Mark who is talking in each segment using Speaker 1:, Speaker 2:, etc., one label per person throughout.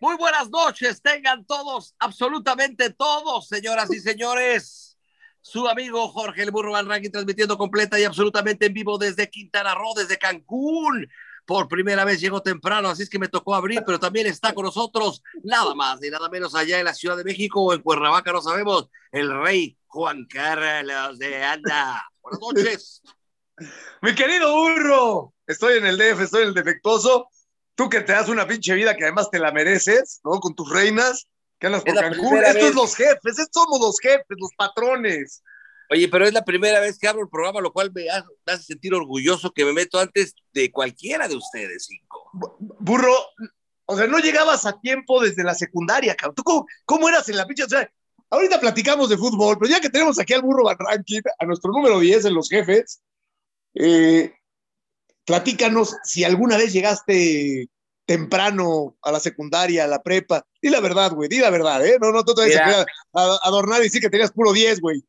Speaker 1: muy buenas noches, tengan todos, absolutamente todos, señoras y señores. Su amigo Jorge El Burro Van Ranking transmitiendo completa y absolutamente en vivo desde Quintana Roo, desde Cancún. Por primera vez llegó temprano, así es que me tocó abrir, pero también está con nosotros, nada más y nada menos allá en la Ciudad de México o en Cuernavaca, no sabemos, el rey Juan Carlos de Anda. Buenas noches.
Speaker 2: Mi querido burro, estoy en el DF, estoy en el defectuoso. Tú que te das una pinche vida que además te la mereces, ¿no? Con tus reinas, que andas por Cancún. Estos es los jefes, estos somos los jefes, los patrones.
Speaker 1: Oye, pero es la primera vez que abro el programa, lo cual me hace sentir orgulloso que me meto antes de cualquiera de ustedes cinco.
Speaker 2: Burro, o sea, no llegabas a tiempo desde la secundaria, cabrón. ¿Tú cómo, cómo eras en la pinche? O sea, ahorita platicamos de fútbol, pero ya que tenemos aquí al burro Ranking, a nuestro número 10 en los jefes, eh, platícanos si alguna vez llegaste temprano a la secundaria, a la prepa. Di la verdad, güey, di la verdad, ¿eh? No, no, tú te vas a adornar y decir que tenías puro 10, güey.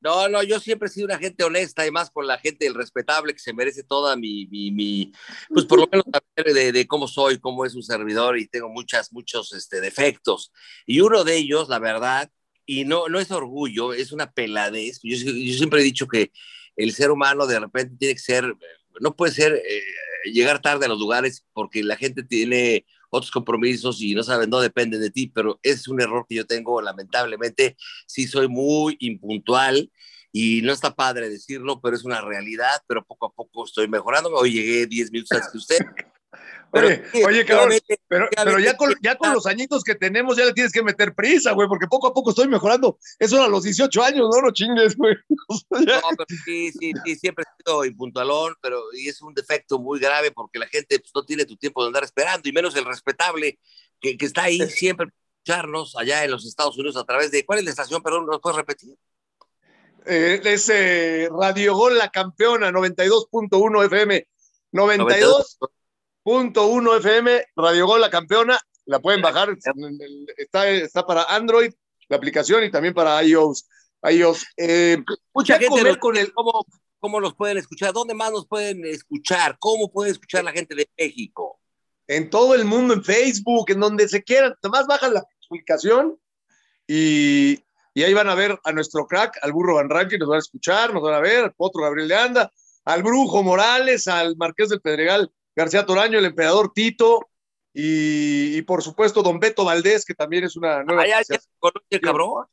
Speaker 1: No, no, yo siempre he sido una gente honesta y más con la gente el respetable que se merece toda mi, mi, mi pues por lo menos de, de, cómo soy, cómo es un servidor y tengo muchas, muchos este, defectos. Y uno de ellos, la verdad, y no, no es orgullo, es una peladez. Yo, yo siempre he dicho que el ser humano de repente tiene que ser, no puede ser eh, llegar tarde a los lugares porque la gente tiene otros compromisos y no saben, no depende de ti, pero es un error que yo tengo, lamentablemente, sí soy muy impuntual y no está padre decirlo, pero es una realidad, pero poco a poco estoy mejorando. Hoy llegué 10 minutos antes que usted,
Speaker 2: oye, oye, cabrón, pero, pero ya, con, ya con los añitos que tenemos ya le tienes que meter prisa, güey, porque poco a poco estoy mejorando. Eso a los 18 años, no no chingues, güey.
Speaker 1: no, pero sí, sí, sí, siempre he sido impuntualón, pero y es un defecto muy grave porque la gente pues, no tiene tu tiempo de andar esperando, y menos el respetable que, que está ahí siempre escucharnos allá en los Estados Unidos a través de. ¿Cuál es la estación? Perdón, ¿nos puedes repetir?
Speaker 2: Eh, es eh, Radio Gol La Campeona, 92.1 FM. 92. Punto uno FM, Radio Gol, la campeona, la pueden bajar, está, está para Android, la aplicación, y también para iOS. iOS. Eh,
Speaker 1: Mucha gente con el... ¿Cómo, ¿Cómo los pueden escuchar? ¿Dónde más nos pueden escuchar? ¿Cómo puede escuchar la gente de México?
Speaker 2: En todo el mundo, en Facebook, en donde se quieran. Nomás bajan la aplicación y, y ahí van a ver a nuestro crack, al burro Van Ranking, nos van a escuchar, nos van a ver, al potro Gabriel de Anda, al brujo Morales, al Marqués del Pedregal García Toraño, el emperador Tito y, por supuesto don Beto Valdés, que también es una nueva.
Speaker 1: Ah, ya, ya, cabrón.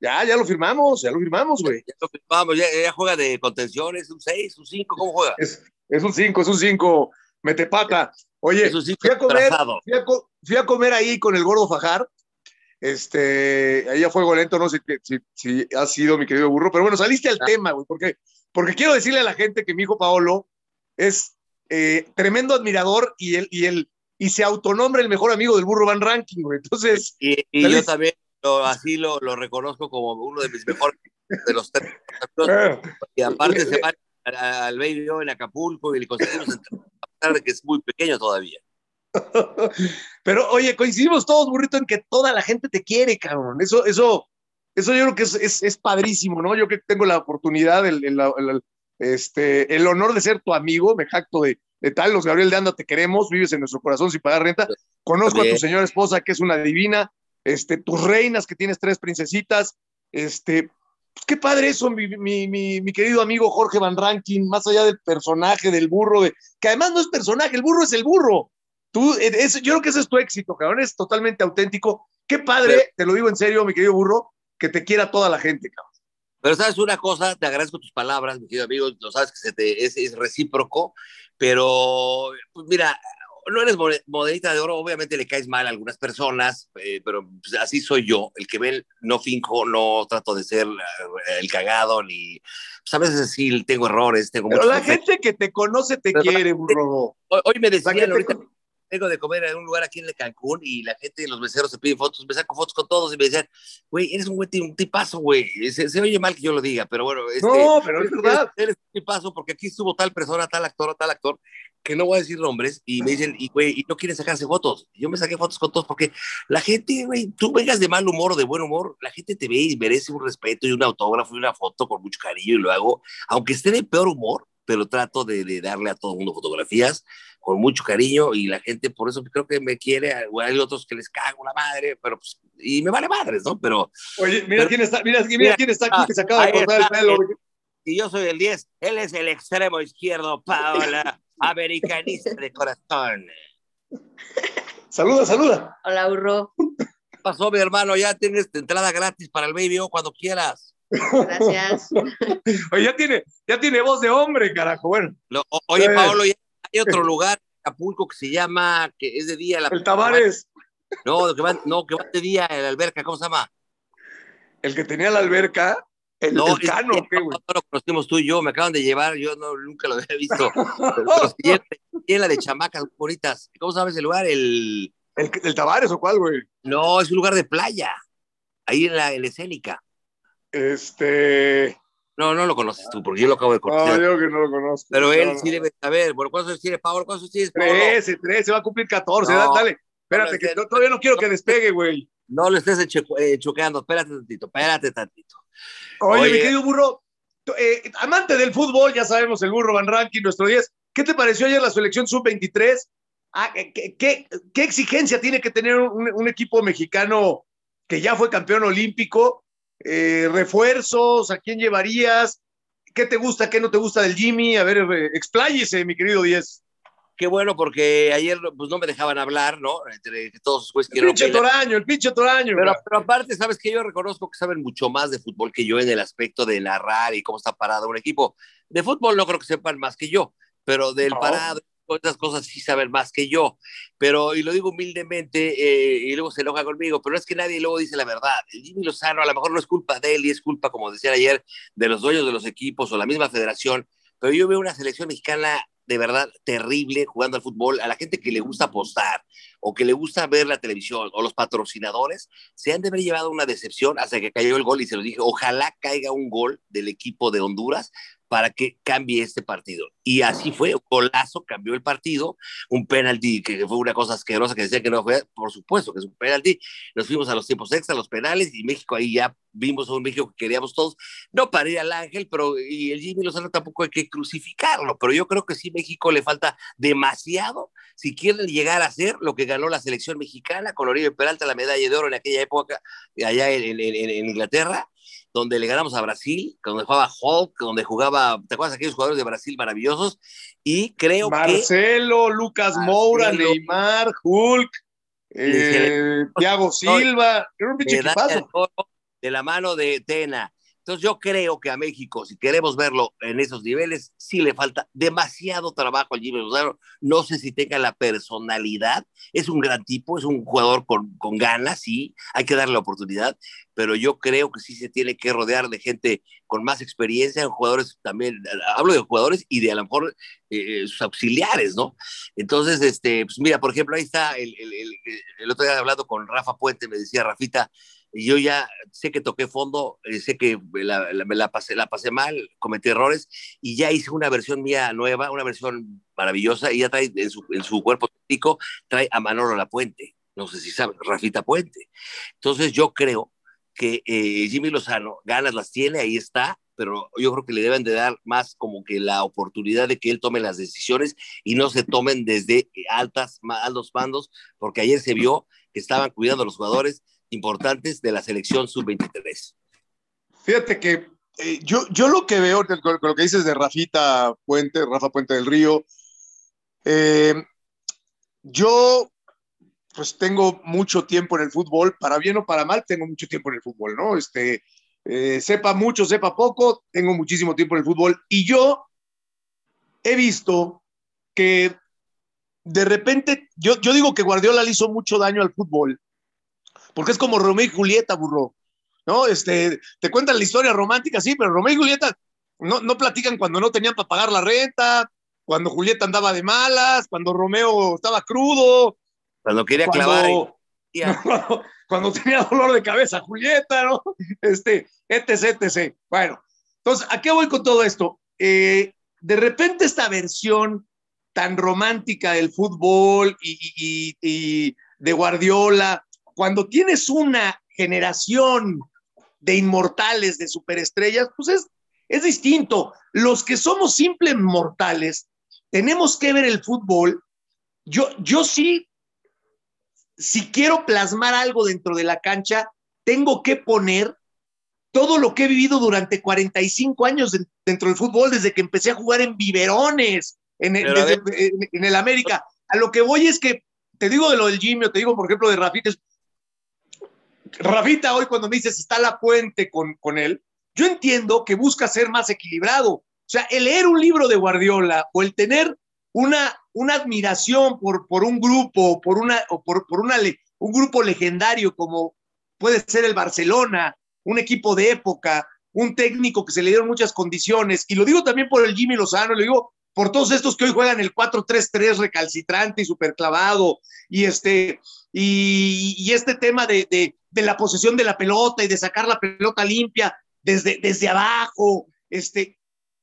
Speaker 2: Ya, ya lo firmamos, ya lo firmamos, güey.
Speaker 1: Ya, lo firmamos, ya, juega de contención, es un 6, un 5, ¿cómo juega?
Speaker 2: Es, es un 5, es un 5, mete pata. Oye, fui, a comer, fui, a, fui, a comer ahí con el gordo Fajar, este, ahí a fuego lento, no sé si, si, ha sido mi querido burro, pero bueno, saliste al ah. tema, güey, porque, porque quiero decirle a la gente que mi hijo Paolo es eh, tremendo admirador y él, y él, y se autonombra el mejor amigo del burro Van Ranking, güey. Entonces.
Speaker 1: Y, yo también así lo, lo, reconozco como uno de mis mejores de los tres. y aparte se va al baby en Acapulco y le conseguimos entrar, a pesar de que es muy pequeño todavía.
Speaker 2: Pero oye, coincidimos todos, burrito, en que toda la gente te quiere, cabrón. Eso, eso, eso yo creo que es, es, es padrísimo, ¿no? Yo que tengo la oportunidad, el, el, el, este, el honor de ser tu amigo, me jacto de, de tal, los Gabriel de Anda, te queremos, vives en nuestro corazón sin pagar renta. Conozco a tu señora esposa, que es una divina, este, tus reinas, que tienes tres princesitas, este, pues qué padre eso, mi, mi, mi, querido amigo Jorge Van Rankin, más allá del personaje, del burro, de, que además no es personaje, el burro es el burro. Tú, es, yo creo que ese es tu éxito, cabrón, es totalmente auténtico. Qué padre, te lo digo en serio, mi querido burro, que te quiera toda la gente, cabrón.
Speaker 1: Pero sabes una cosa, te agradezco tus palabras, mi querido amigo, lo sabes que se te, es, es recíproco, pero pues mira, no eres modelita de oro, obviamente le caes mal a algunas personas, eh, pero pues, así soy yo, el que ve, no finjo, no trato de ser eh, el cagado, ni, pues a veces sí tengo errores, tengo
Speaker 2: Pero la gente que te conoce te quiere, burro.
Speaker 1: Hoy, hoy me decían ahorita, vengo de comer en un lugar aquí en Cancún y la gente, los meseros se piden fotos, me saco fotos con todos y me decían, güey, eres un güey, un tipazo, güey. Se, oye mal que yo lo diga, pero bueno.
Speaker 2: Este, no, pero es verdad.
Speaker 1: Eres, un tipazo porque aquí estuvo tal persona, tal actor, tal actor, que no voy a decir nombres y me dicen, y güey, y no quieren sacarse fotos. yo me saqué fotos con todos porque la gente, güey, tú vengas de mal humor o de buen humor, la gente te ve y merece un respeto y un autógrafo y una foto con mucho cariño y lo hago, aunque esté de peor humor, pero trato de, de darle a todo el mundo fotografías con mucho cariño y la gente por eso creo que me quiere, hay otros que les cago la madre, pero pues, y me vale madres, ¿no? Pero...
Speaker 2: Oye, mira quién está, mira, mira, quién está aquí que se acaba de cortar el pelo.
Speaker 1: Y yo soy el 10, él es el extremo izquierdo, Paola, americanista de corazón.
Speaker 2: Saluda, saluda.
Speaker 3: Hola, burro.
Speaker 1: ¿Qué pasó, mi hermano? Ya tienes entrada gratis para el Baby O cuando quieras.
Speaker 3: Gracias.
Speaker 2: Oye, ya tiene, ya tiene voz de hombre, carajo. Bueno.
Speaker 1: Lo, oye, eh. Paolo, hay otro lugar en Acapulco que se llama, que es de día. La,
Speaker 2: el Tavares.
Speaker 1: No, que va, no, que va de día en la alberca, ¿cómo se llama?
Speaker 2: El que tenía la alberca. El,
Speaker 1: no,
Speaker 2: el cano,
Speaker 1: es,
Speaker 2: ¿qué, güey?
Speaker 1: No lo conocimos tú y yo, me acaban de llevar, yo no, nunca lo había visto. tiene la de chamacas bonitas. ¿Cómo sabes el lugar? El,
Speaker 2: ¿El, el Tavares o cuál, güey?
Speaker 1: No, es un lugar de playa. Ahí en la, en la escénica.
Speaker 2: Este.
Speaker 1: No, no lo conoces tú, porque yo lo acabo de conocer.
Speaker 2: No, yo que no lo conozco.
Speaker 1: Pero él
Speaker 2: no,
Speaker 1: sí debe saber. Bueno, ¿cuántos años tiene Pablo? ¿Cuántos tienes,
Speaker 2: Pablo? 13, 13, va a cumplir 14. No, dale, espérate, no, que no, todavía no quiero que despegue, güey.
Speaker 1: No lo estés eh, choqueando. Espérate tantito, espérate tantito.
Speaker 2: Oye, Oye mi querido burro, eh, amante del fútbol, ya sabemos, el burro Van Ranking, nuestro 10. ¿Qué te pareció ayer la selección sub-23? Ah, ¿qué, qué, ¿qué, exigencia tiene que tener un, un, equipo mexicano que ya fue campeón olímpico? Eh, ¿Refuerzos? ¿A quién llevarías? ¿Qué te gusta, qué no te gusta del Jimmy? A ver, eh, expláyese, mi querido Diez.
Speaker 1: Qué bueno, porque ayer pues, no me dejaban hablar, ¿no? Entre todos pues,
Speaker 2: el pinche Toraño, el pinche Toraño.
Speaker 1: Pero, pero, aparte, sabes que yo reconozco que saben mucho más de fútbol que yo en el aspecto de narrar y cómo está parado un equipo. De fútbol no creo que sepan más que yo, pero del no. parado, otras cosas sí saben más que yo, pero, y lo digo humildemente, eh, y luego se enoja conmigo, pero es que nadie luego dice la verdad. El Jimmy Lozano a lo mejor no es culpa de él y es culpa, como decía ayer, de los dueños de los equipos o la misma federación, pero yo veo una selección mexicana de verdad terrible jugando al fútbol, a la gente que le gusta apostar o que le gusta ver la televisión o los patrocinadores, se han de haber llevado una decepción hasta que cayó el gol y se lo dije, ojalá caiga un gol del equipo de Honduras para que cambie este partido. Y así fue, golazo cambió el partido, un penalti que fue una cosa asquerosa que decía que no fue, por supuesto que es un penalti, nos fuimos a los tiempos extra, los penales, y México ahí ya vimos a un México que queríamos todos, no para ir al Ángel, pero y el Jimmy Lozano tampoco hay que crucificarlo, pero yo creo que sí México le falta demasiado si quieren llegar a ser lo que ganó la selección mexicana con Oribe Peralta la medalla de oro en aquella época allá en Inglaterra, donde le ganamos a Brasil, donde jugaba Hulk, donde jugaba, ¿te acuerdas aquellos jugadores de Brasil maravillosos? Y creo
Speaker 2: Marcelo,
Speaker 1: que...
Speaker 2: Lucas Moura, Marcelo, Neymar, Hulk, eh, Thiago Silva, era un pinche
Speaker 1: De la mano de Tena. Entonces yo creo que a México, si queremos verlo en esos niveles, sí le falta demasiado trabajo al Jimmy Lozano. No sé si tenga la personalidad. Es un gran tipo, es un jugador con, con ganas, sí, hay que darle la oportunidad, pero yo creo que sí se tiene que rodear de gente con más experiencia, en jugadores también, hablo de jugadores y de a lo mejor eh, sus auxiliares, ¿no? Entonces, este, pues mira, por ejemplo, ahí está, el, el, el, el otro día hablando con Rafa Puente, me decía Rafita, yo ya sé que toqué fondo, eh, sé que la, la, la, pasé, la pasé mal, cometí errores y ya hice una versión mía nueva, una versión maravillosa y ya trae en su, en su cuerpo técnico, trae a Manolo La Puente, no sé si saben, Rafita Puente. Entonces yo creo que eh, Jimmy Lozano ganas las tiene, ahí está, pero yo creo que le deben de dar más como que la oportunidad de que él tome las decisiones y no se tomen desde altas, altos mandos, porque ayer se vio que estaban cuidando a los jugadores importantes de la selección sub-23.
Speaker 2: Fíjate que eh, yo, yo lo que veo con, con, lo que dices de Rafita Puente, Rafa Puente del Río, eh, yo pues tengo mucho tiempo en el fútbol, para bien o para mal, tengo mucho tiempo en el fútbol, ¿no? Este, eh, sepa mucho, sepa poco, tengo muchísimo tiempo en el fútbol y yo he visto que de repente, yo, yo digo que Guardiola le hizo mucho daño al fútbol, porque es como Romeo y Julieta, burro, ¿no? Este, te cuentan la historia romántica, sí, pero Romeo y Julieta no, no platican cuando no tenían para pagar la renta, cuando Julieta andaba de malas, cuando Romeo estaba crudo,
Speaker 1: cuando quería clavar.
Speaker 2: Y... Cuando, cuando, tenía dolor de cabeza, Julieta, ¿no? Este, etc, etc. Bueno, entonces, ¿a qué voy con todo esto? Eh, de repente esta versión tan romántica del fútbol y, y, y, de Guardiola, cuando tienes una generación de inmortales, de superestrellas, pues es, es distinto. Los que somos simples mortales, tenemos que ver el fútbol. Yo, yo sí, si quiero plasmar algo dentro de la cancha, tengo que poner todo lo que he vivido durante 45 años dentro del fútbol, desde que empecé a jugar en biberones, en, el América. A lo que voy es que, te digo de lo del Jimmy, te digo, por ejemplo, de Rafita. Rafita hoy cuando me dices está la puente con, con él, yo entiendo que busca ser más equilibrado. O sea, el leer un libro de Guardiola o el tener una, una admiración por, por un grupo, por, una, o por, por una, un grupo legendario como puede ser el Barcelona, un equipo de época, un técnico que se le dieron muchas condiciones, y lo digo también por el Jimmy Lozano, lo digo por todos estos que hoy juegan el 4-3-3 recalcitrante y superclavado, y este, y, este tema de, de, la posesión de la pelota y de sacar la pelota limpia desde, desde abajo, este,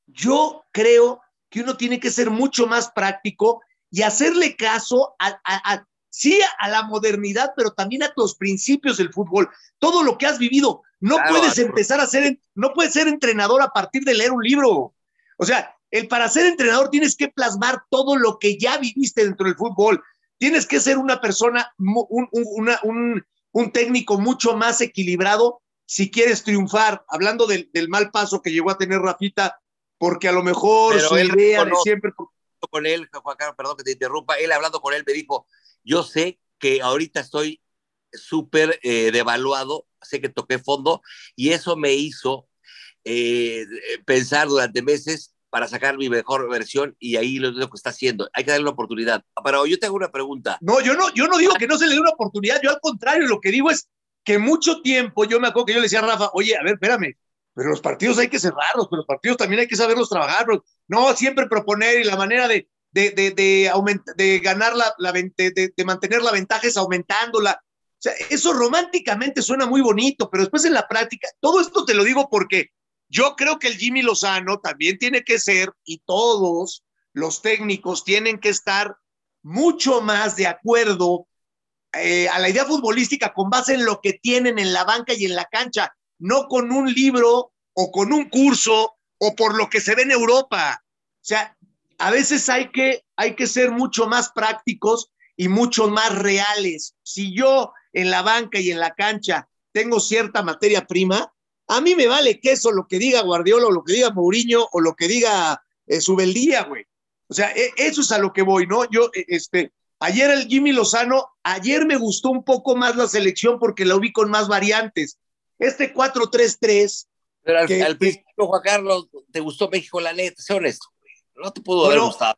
Speaker 2: yo creo que uno tiene que ser mucho más práctico y hacerle caso a, a, sí a la modernidad, pero también a los principios del fútbol, todo lo que has vivido. No puedes empezar a ser, no puedes ser entrenador a partir de leer un libro. O sea, el para ser entrenador tienes que plasmar todo lo que ya viviste dentro del fútbol. Tienes que ser una persona, un, un, técnico mucho más equilibrado si quieres triunfar. Hablando del, mal paso que llegó a tener Rafita, porque a lo mejor su idea de siempre.
Speaker 1: Con él, Juan Carlos, perdón que te interrumpa, él hablando con él me dijo: Yo sé que ahorita estoy súper eh, devaluado, sé que toqué fondo y eso me hizo eh, pensar durante meses para sacar mi mejor versión y ahí lo, lo que está haciendo. Hay que darle una oportunidad. Pero yo te hago una pregunta.
Speaker 2: No, yo no, yo no digo que no se le dé una oportunidad, yo al contrario, lo que digo es que mucho tiempo, yo me acuerdo que yo le decía a Rafa, oye, a ver, espérame, pero los partidos hay que cerrarlos, pero los partidos también hay que saberlos trabajar, no siempre proponer y la manera de, de, de, de, de ganar la, la de, de, mantener la ventaja es aumentándola. O sea, eso románticamente suena muy bonito, pero después en la práctica, todo esto te lo digo porque yo creo que el Jimmy Lozano también tiene que ser, y todos los técnicos tienen que estar mucho más de acuerdo eh, a la idea futbolística con base en lo que tienen en la banca y en la cancha, no con un libro o con un curso o por lo que se ve en Europa. O sea, a veces hay que, hay que ser mucho más prácticos y mucho más reales. Si yo en la banca y en la cancha tengo cierta materia prima, a mí me vale queso lo que diga Guardiola o lo que diga Mourinho o lo que diga eh, Subeldía, güey. O sea, e, eso es a lo que voy, ¿no? Yo, e, este, ayer el Jimmy Lozano, ayer me gustó un poco más la selección porque la vi con más variantes. Este 4-3-3.
Speaker 1: Pero al, principio, Juan Carlos, ¿te gustó México la neta? Sé honesto, güey. No te pudo haber gustado.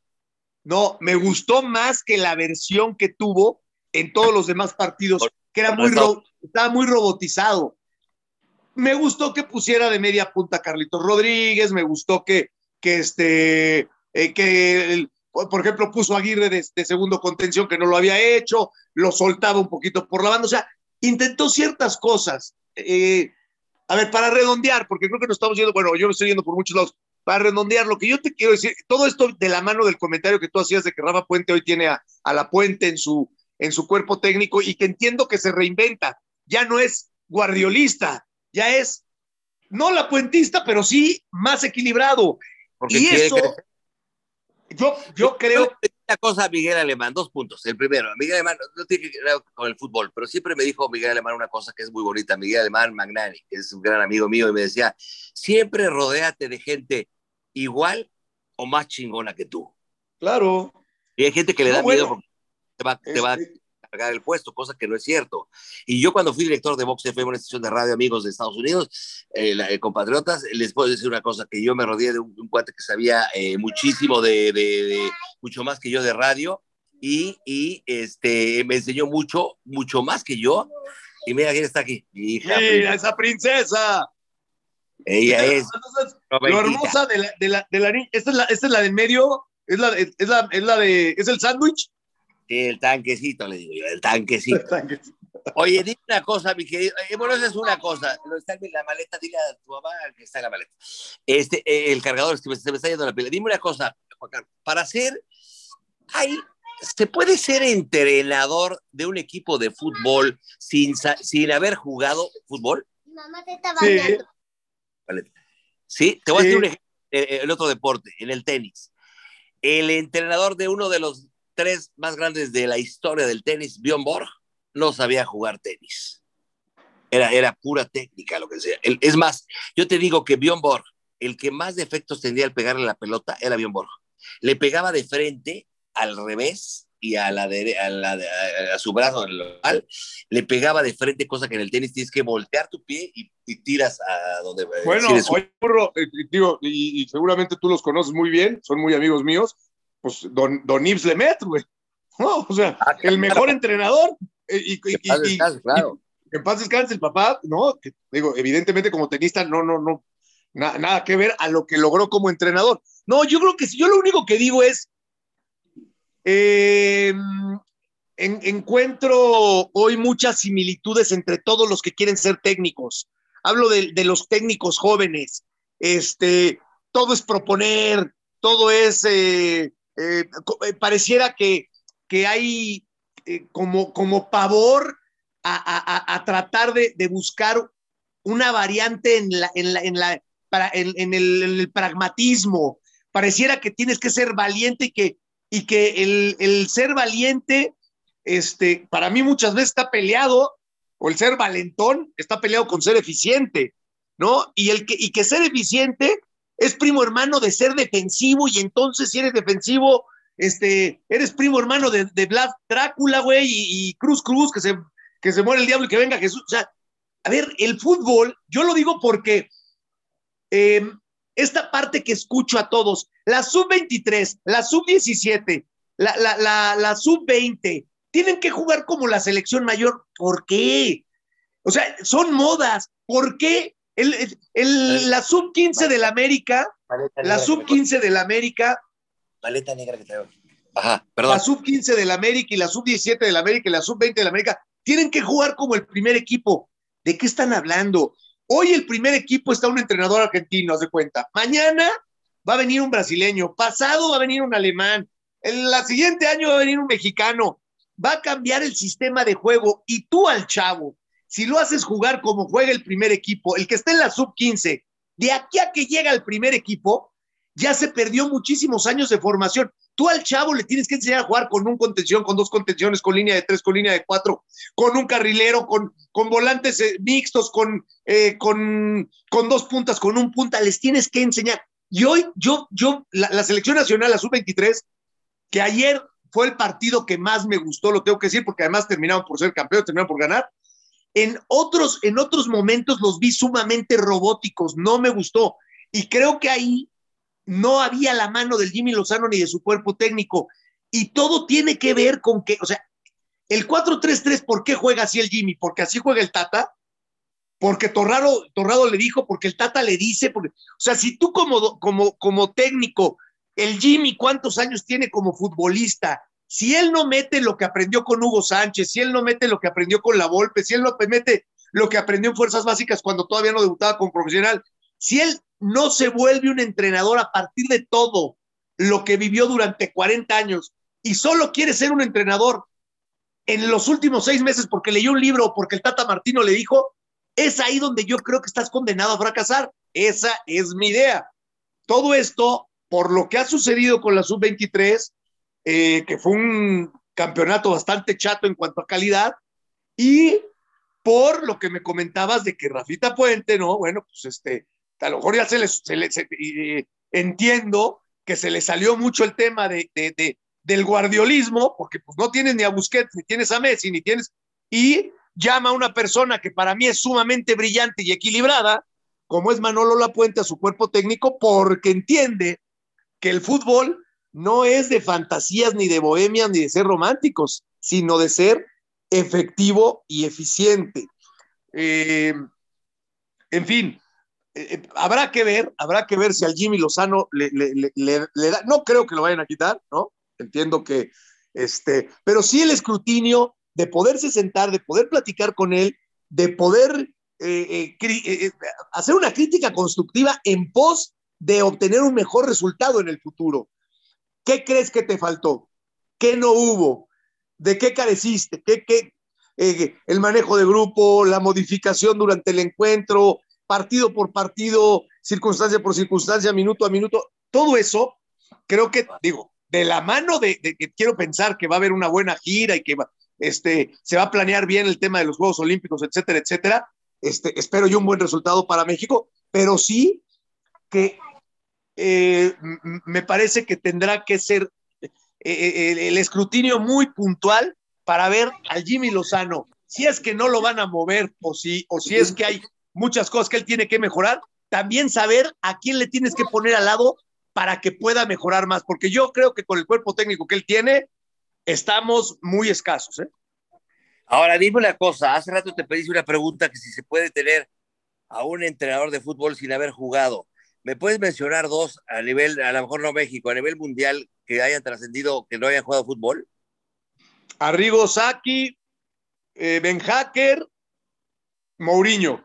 Speaker 2: No, me gustó más que la versión que tuvo en todos los demás partidos que era muy estaba muy robotizado. Me gustó que pusiera de media punta a Carlitos Rodríguez, me gustó que, que este, eh, que por ejemplo, puso a Aguirre de, segundo contención que no lo había hecho, lo soltaba un poquito por la banda, o sea, intentó ciertas cosas. Eh, a ver, para redondear, porque creo que nos estamos yendo, bueno, yo me estoy yendo por muchos lados, para redondear, lo que yo te quiero decir, todo esto de la mano del comentario que tú hacías de que Rafa Puente hoy tiene a, a la Puente en su, en su cuerpo técnico y que entiendo que se reinventa. Ya no es guardiolista, ya es no la puentista, pero sí más equilibrado. y eso, yo, yo creo.
Speaker 1: Una cosa, Miguel Alemán, dos puntos. El primero, Miguel Alemán no tiene que ver con el fútbol, pero siempre me dijo Miguel Alemán una cosa que es muy bonita. Miguel Alemán Magnani, que es un gran amigo mío, y me decía: siempre rodéate de gente igual o más chingona que tú.
Speaker 2: Claro.
Speaker 1: Y hay gente que le da miedo porque te va, te va este cargar el puesto, cosa que no es cierto. Y yo cuando fui director de Vox FM, una estación de radio, amigos de Estados Unidos, eh, eh, compatriotas, les puedo decir una cosa, que yo me rodeé de un, cuate que sabía eh, muchísimo de, de, de, mucho más que yo de radio, y, y, este, me enseñó mucho, mucho más que yo. Y mira quién está aquí,
Speaker 2: mi hija. Mira, esa princesa.
Speaker 1: Ella es.
Speaker 2: lo hermosa de la, de la, de la esta es la, esta es la del medio, es la, es la, es la de, es el sándwich.
Speaker 1: Sí, el tanquecito, le digo yo, el tanquecito. Oye, dime una cosa, mi querido. Eh, bueno, esa es una cosa. Lo está en la maleta, dile a tu mamá que está en la maleta. Este, eh, el cargador, se me, se me está yendo la pila. Dime una cosa, Juan Carlos. Para ser, hay, ¿se puede ser entrenador de un equipo de fútbol sin, sin haber jugado fútbol?
Speaker 3: mamá te está bañando.
Speaker 1: Vale. ¿Sí? Te voy a decir un ejemplo, eh, el otro deporte, en el tenis. El entrenador de uno de los tres más grandes de la historia del tenis, Bjorn Borg, no sabía jugar tenis. Era, era pura técnica, lo que sea. es más, yo te digo que Bjorn Borg, el que más defectos tendría al pegarle la pelota era Bjorn Borg. Le pegaba de frente, al revés, y a, la a, a, su brazo local, le pegaba de frente, cosa que en el tenis tienes que voltear tu pie y, tiras a donde... Eh,
Speaker 2: bueno, oye, burro, eh, digo, y, seguramente tú los conoces muy bien, son muy amigos míos, pues Don, don Yves güey. No, o sea, ah, el mejor entrenador. Y, que paz descanse, claro. en paz descanse el papá, ¿no? Que, digo, evidentemente como tenista, no, no, no, nada que ver a lo que logró como entrenador. No, yo creo que yo lo único que digo es, eh, encuentro hoy muchas similitudes entre todos los que quieren ser técnicos. Hablo de, los técnicos jóvenes. Este, todo es proponer, todo es, eh, eh, pareciera que, que hay como, como pavor a, tratar de, buscar una variante en, la, en, la, para, en, el, pragmatismo. Pareciera que tienes que ser valiente y que y que el, ser valiente, este, para mí muchas veces está peleado, o el ser valentón está peleado con ser eficiente, ¿no? Y, el que, y que ser eficiente es primo hermano de ser defensivo, y entonces si eres defensivo, este, eres primo hermano de, de Vlad Drácula, güey, y, Cruz Cruz, que se, que se muere el diablo y que venga Jesús. O sea, a ver, el fútbol, yo lo digo porque eh, esta parte que escucho a todos, la sub-23, la sub-17, la, la, la, la sub-20, tienen que jugar como la selección mayor. ¿Por qué? O sea, son modas. ¿Por qué? El, el, la sub-15 del América, la sub-15 del América.
Speaker 1: Paleta negra que traigo. Ajá, perdón.
Speaker 2: La sub-15 del América y la sub-17 del América y la sub-20 del América tienen que jugar como el primer equipo. ¿De qué están hablando? Hoy el primer equipo está un entrenador argentino, haz de cuenta. Mañana va a venir un brasileño, pasado va a venir un alemán, el siguiente año va a venir un mexicano. Va a cambiar el sistema de juego y tú al chavo, si lo haces jugar como juega el primer equipo, el que está en la sub 15, de aquí a que llega el primer equipo, ya se perdió muchísimos años de formación. Tú al chavo le tienes que enseñar a jugar con un contención, con dos contenciones, con línea de tres, con línea de cuatro, con un carrilero, con, con volantes eh, mixtos, con, eh, con, con dos puntas, con un punta. Les tienes que enseñar. Y hoy, yo, yo, la, selección nacional, la sub-23, que ayer fue el partido que más me gustó, lo tengo que decir, porque además terminaron por ser campeones, terminaron por ganar. En otros, en otros momentos los vi sumamente robóticos, no me gustó. Y creo que ahí no había la mano del Jimmy Lozano ni de su cuerpo técnico. Y todo tiene que ver con que, o sea, el 4-3-3, ¿por qué juega así el Jimmy? Porque así juega el Tata, porque Torrado, Torrado le dijo, porque el Tata le dice, porque, o sea, si tú como, como, como técnico, el Jimmy, ¿cuántos años tiene como futbolista? Si él no mete lo que aprendió con Hugo Sánchez, si él no mete lo que aprendió con La Volpe, si él no mete lo que aprendió en Fuerzas Básicas cuando todavía no debutaba como profesional, si él no se vuelve un entrenador a partir de todo lo que vivió durante 40 años y solo quiere ser un entrenador en los últimos seis meses porque leyó un libro o porque el Tata Martino le dijo, es ahí donde yo creo que estás condenado a fracasar. Esa es mi idea. Todo esto, por lo que ha sucedido con la sub-23, eh, que fue un campeonato bastante chato en cuanto a calidad, y por lo que me comentabas de que Rafita Puente, ¿no? Bueno, pues este, a lo mejor ya se les, entiendo que se le salió mucho el tema de, del guardiolismo, porque pues no tienes ni a Busquets, ni tienes a Messi, ni tienes, y llama a una persona que para mí es sumamente brillante y equilibrada, como es Manolo Lapuente a su cuerpo técnico, porque entiende que el fútbol no es de fantasías, ni de bohemias, ni de ser románticos, sino de ser efectivo y eficiente. Eh, en fin, eh, eh, habrá que ver, habrá que ver si al Jimmy Lozano le, da, no creo que lo vayan a quitar, ¿no? Entiendo que, este, pero sí el escrutinio de poderse sentar, de poder platicar con él, de poder hacer una crítica constructiva en pos de obtener un mejor resultado en el futuro. ¿Qué crees que te faltó? ¿Qué no hubo? ¿De qué careciste? ¿Qué, qué, el manejo de grupo, la modificación durante el encuentro, partido por partido, circunstancia por circunstancia, minuto a minuto. Todo eso, creo que, digo, de la mano de, que quiero pensar que va a haber una buena gira y que este, se va a planear bien el tema de los Juegos Olímpicos, etcétera, etcétera. Este, espero yo un buen resultado para México, pero sí que eh, me parece que tendrá que ser eh, eh, el, escrutinio muy puntual para ver al Jimmy Lozano, si es que no lo van a mover o si, o si es que hay muchas cosas que él tiene que mejorar, también saber a quién le tienes que poner al lado para que pueda mejorar más, porque yo creo que con el cuerpo técnico que él tiene, estamos muy escasos.
Speaker 1: Ahora, dime una cosa, hace rato te pedí una pregunta que si se puede tener a un entrenador de fútbol sin haber jugado. ¿Me puedes mencionar dos a nivel, a lo mejor no México, a nivel mundial que hayan trascendido, que no hayan jugado fútbol?
Speaker 2: Arrigo Saki, eh, Ben Hacker, Mourinho.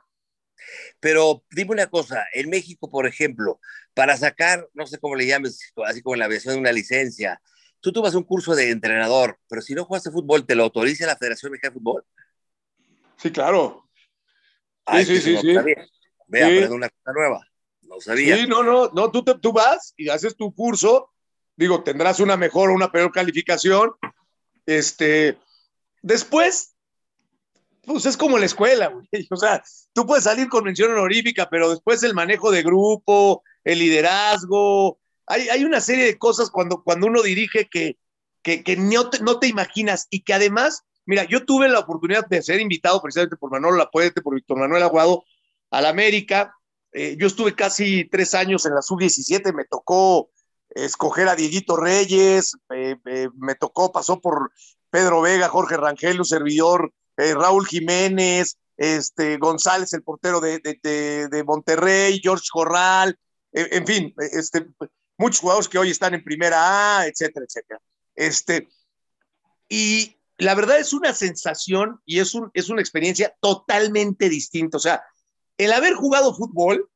Speaker 1: Pero dime una cosa, en México, por ejemplo, para sacar, no sé cómo le llames, así como en la versión de una licencia, tú tomas un curso de entrenador, pero si no jugaste fútbol, ¿te lo autoriza la Federación Mexicana de Fútbol?
Speaker 2: Sí, claro. sí, sí, sí, sí.
Speaker 1: Vea, una cosa nueva. No.
Speaker 2: Sí, no, no, no, tú, te, tú vas y haces tu curso, digo, tendrás una mejor o una peor calificación. Este, después pues es como la escuela, güey. O sea, tú puedes salir con mención honorífica, pero después el manejo de grupo, el liderazgo, hay, hay una serie de cosas cuando, cuando uno dirige que, que, que no, te, no, te, imaginas y que además, mira, yo tuve la oportunidad de ser invitado precisamente por Manuel Lapuente, por Víctor Manuel Aguado, al América. Eh, yo estuve casi tres años en la sub-17, me tocó escoger a Dieguito Reyes, eh, eh, me tocó, pasó por Pedro Vega, Jorge Rangel, un servidor Raúl Jiménez, este, González, el portero de, de, de Monterrey, George Corral, en fin, este, muchos jugadores que hoy están en primera A, etcétera, etcétera. Este, y la verdad es una sensación y es, un, es una experiencia totalmente distinta. O sea, el haber jugado fútbol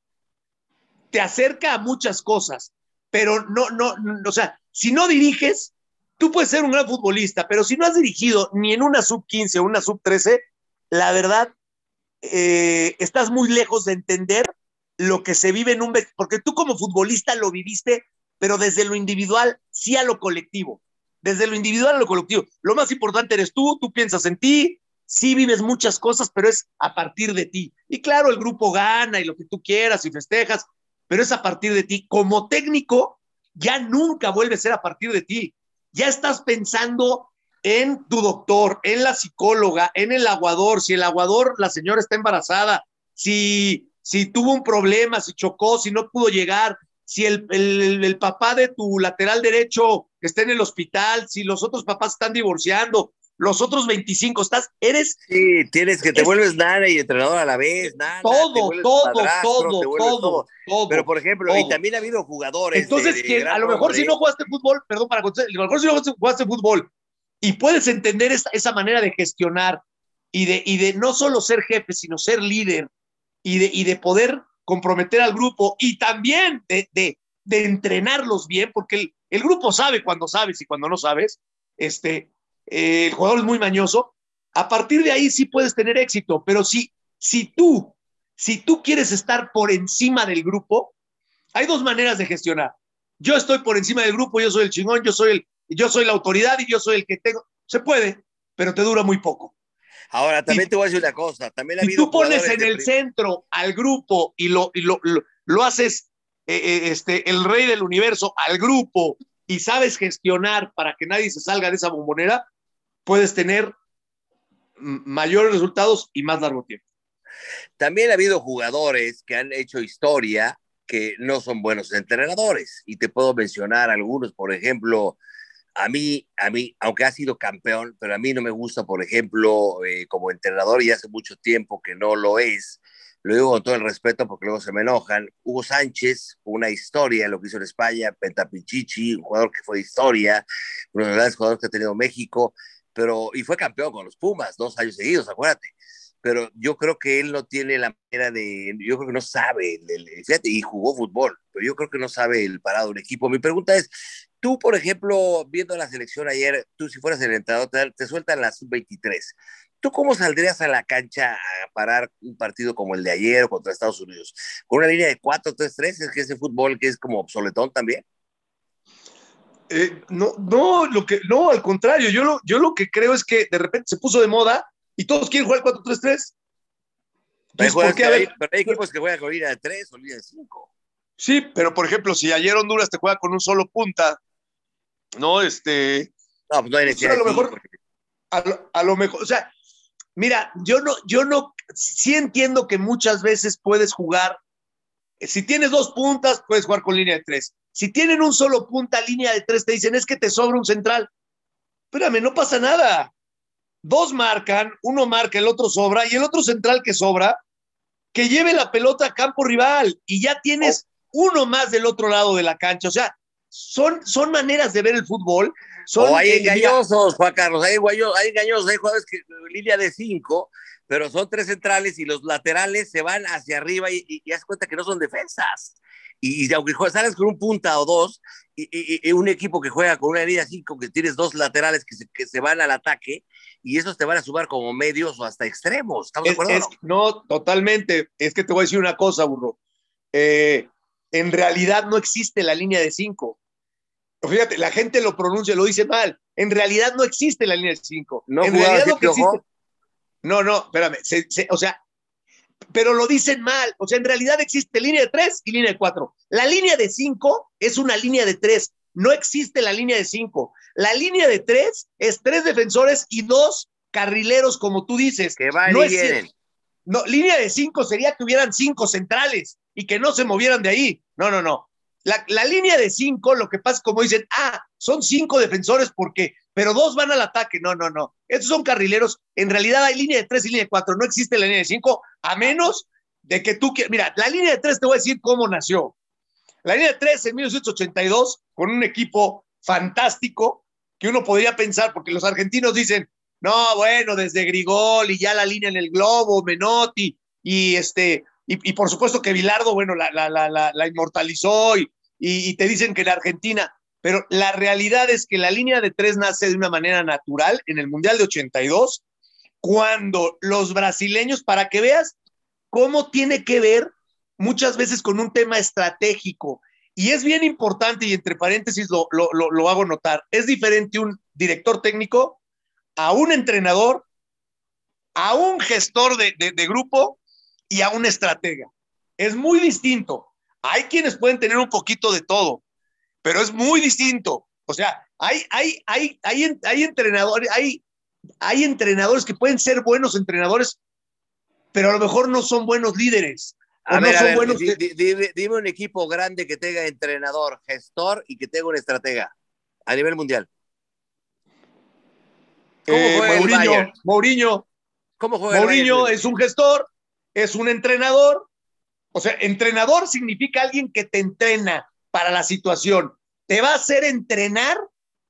Speaker 2: te acerca a muchas cosas, pero no, no, no o sea, si no diriges, tú puedes ser un gran futbolista, pero si no has dirigido ni en una sub 15 o una sub 13, la verdad, eh, estás muy lejos de entender lo que se vive en un... Porque tú como futbolista lo viviste, pero desde lo individual, sí a lo colectivo. Desde lo individual a lo colectivo. Lo más importante eres tú, tú piensas en ti, sí vives muchas cosas, pero es a partir de ti. Y claro, el grupo gana y lo que tú quieras y festejas, pero es a partir de ti. Como técnico, ya nunca vuelve a ser a partir de ti ya estás pensando en tu doctor, en la psicóloga, en el aguador, si el aguador, la señora está embarazada, si, si tuvo un problema, si chocó, si no pudo llegar, si el, el, el, papá de tu lateral derecho está en el hospital, si los otros papás están divorciando, los otros 25 estás, eres.
Speaker 1: Sí, tienes que te vuelves nana y entrenador a la vez, nada.
Speaker 2: Todo, todo, todo, todo, todo,
Speaker 1: Pero por ejemplo, y también ha habido jugadores.
Speaker 2: Entonces, que a lo mejor si no jugaste fútbol, perdón para contestar, a lo mejor si no jugaste fútbol y puedes entender esa, esa manera de gestionar y de, y de no solo ser jefe, sino ser líder y de, y de poder comprometer al grupo y también de, de, de entrenarlos bien, porque el, el grupo sabe cuando sabes y cuando no sabes. Este, eh, el jugador es muy mañoso, a partir de ahí sí puedes tener éxito, pero si, si tú, si tú quieres estar por encima del grupo, hay dos maneras de gestionar. Yo estoy por encima del grupo, yo soy el chingón, yo soy el, yo soy la autoridad y yo soy el que tengo. Se puede, pero te dura muy poco.
Speaker 1: Ahora, también te voy a decir una cosa. También ha
Speaker 2: si tú pones en el centro al grupo y lo, y lo, lo, haces eh, eh, este, el rey del universo al grupo y sabes gestionar para que nadie se salga de esa bombonera, puedes tener mayores resultados y más largo tiempo.
Speaker 1: También ha habido jugadores que han hecho historia que no son buenos entrenadores y te puedo mencionar algunos, por ejemplo, a mí, a mí, aunque ha sido campeón, pero a mí no me gusta, por ejemplo, eh, como entrenador y hace mucho tiempo que no lo es, lo digo con todo el respeto porque luego se me enojan, Hugo Sánchez, una historia, lo que hizo en España, Pentapichichi, un jugador que fue historia, uno de los grandes jugadores que ha tenido México, pero, y fue campeón con los Pumas dos años seguidos, acuérdate. Pero yo creo que él no tiene la manera de, yo creo que no sabe, fíjate, y jugó fútbol, pero yo creo que no sabe el parado un equipo. Mi pregunta es, tú, por ejemplo, viendo la selección ayer, tú si fueras el entrenador, te, te sueltan la sub-23. ¿Tú cómo saldrías a la cancha parar un partido como el de ayer contra Estados Unidos. Con una línea de 4-3-3, es que ese fútbol que es como obsoletón también.
Speaker 2: Eh, no, no, lo que, no, al contrario, yo lo, yo lo que creo es que de repente se puso de moda y todos quieren jugar 4-3-3.
Speaker 1: Pero, hay, equipos que juegan con línea de 3 o línea de 5.
Speaker 2: Sí, pero por ejemplo, si ayer Honduras te juega con un solo punta, no, este.
Speaker 1: No, pues no hay necesidad.
Speaker 2: a lo mejor, a lo, mejor, o sea, mira, yo no, yo no, sí entiendo que muchas veces puedes jugar, si tienes dos puntas, puedes jugar con línea de tres. Si tienen un solo punta, línea de tres, te dicen, es que te sobra un central. Espérame, no pasa nada. Dos marcan, uno marca, el otro sobra, y el otro central que sobra, que lleve la pelota a campo rival, y ya tienes uno más del otro lado de la cancha. O sea, son, son maneras de ver el fútbol. Son,
Speaker 1: o hay engañosos, Juan Carlos, hay, hay engañosos, hay jugadores que línea de cinco, pero son tres centrales y los laterales se van hacia arriba y, y, das cuenta que no son defensas. Y, aunque sales con un punta o dos, y, un equipo que juega con una línea cinco, que tienes dos laterales que se, que se, van al ataque, y esos te van a sumar como medios o hasta extremos. ¿Estamos de acuerdo?
Speaker 2: no? totalmente. Es que te voy a decir una cosa, burro. Eh, en realidad no existe la línea de cinco. Fíjate, la gente lo pronuncia, lo dice mal. En realidad no existe la línea de cinco.
Speaker 1: No,
Speaker 2: en realidad lo que existe... No, no, espérame. o sea, pero lo dicen mal. O sea, en realidad existe línea de tres y línea de cuatro. La línea de cinco es una línea de tres. No existe la línea de cinco. La línea de tres es tres defensores y dos carrileros, como tú dices.
Speaker 1: Que van
Speaker 2: no
Speaker 1: y vienen.
Speaker 2: No, línea de cinco sería que hubieran cinco centrales y que no se movieran de ahí. No, no, no. La, línea de cinco, lo que pasa es como dicen, ah, son cinco defensores porque, pero dos van al ataque. No, no, no. Estos son carrileros. En realidad hay línea de tres y línea de cuatro. No existe la línea de cinco, a menos de que tú quieras. Mira, la línea de tres te voy a decir cómo nació. La línea de tres en 1982, con un equipo fantástico, que uno podría pensar, porque los argentinos dicen, no, bueno, desde Grigol y ya la línea en el globo, Menotti, y este, y, por supuesto que Vilardo, bueno, la, la, la, la inmortalizó y, y, te dicen que la Argentina, pero la realidad es que la línea de tres nace de una manera natural en el Mundial de 82, cuando los brasileños, para que veas cómo tiene que ver muchas veces con un tema estratégico. Y es bien importante, y entre paréntesis lo, lo, lo hago notar, es diferente un director técnico a un entrenador, a un gestor de, de, de grupo y a un estratega. Es muy distinto. Hay quienes pueden tener un poquito de todo, pero es muy distinto. O sea, hay, hay, hay, hay, hay entrenadores, hay, hay entrenadores que pueden ser buenos entrenadores, pero a lo mejor no son buenos líderes.
Speaker 1: A ver, a ver, dime, un equipo grande que tenga entrenador, gestor y que tenga un estratega a nivel mundial.
Speaker 2: ¿Cómo eh, Mourinho, Mourinho, ¿Cómo juega Mourinho es un gestor, es un entrenador. O sea, entrenador significa alguien que te entrena para la situación. Te va a hacer entrenar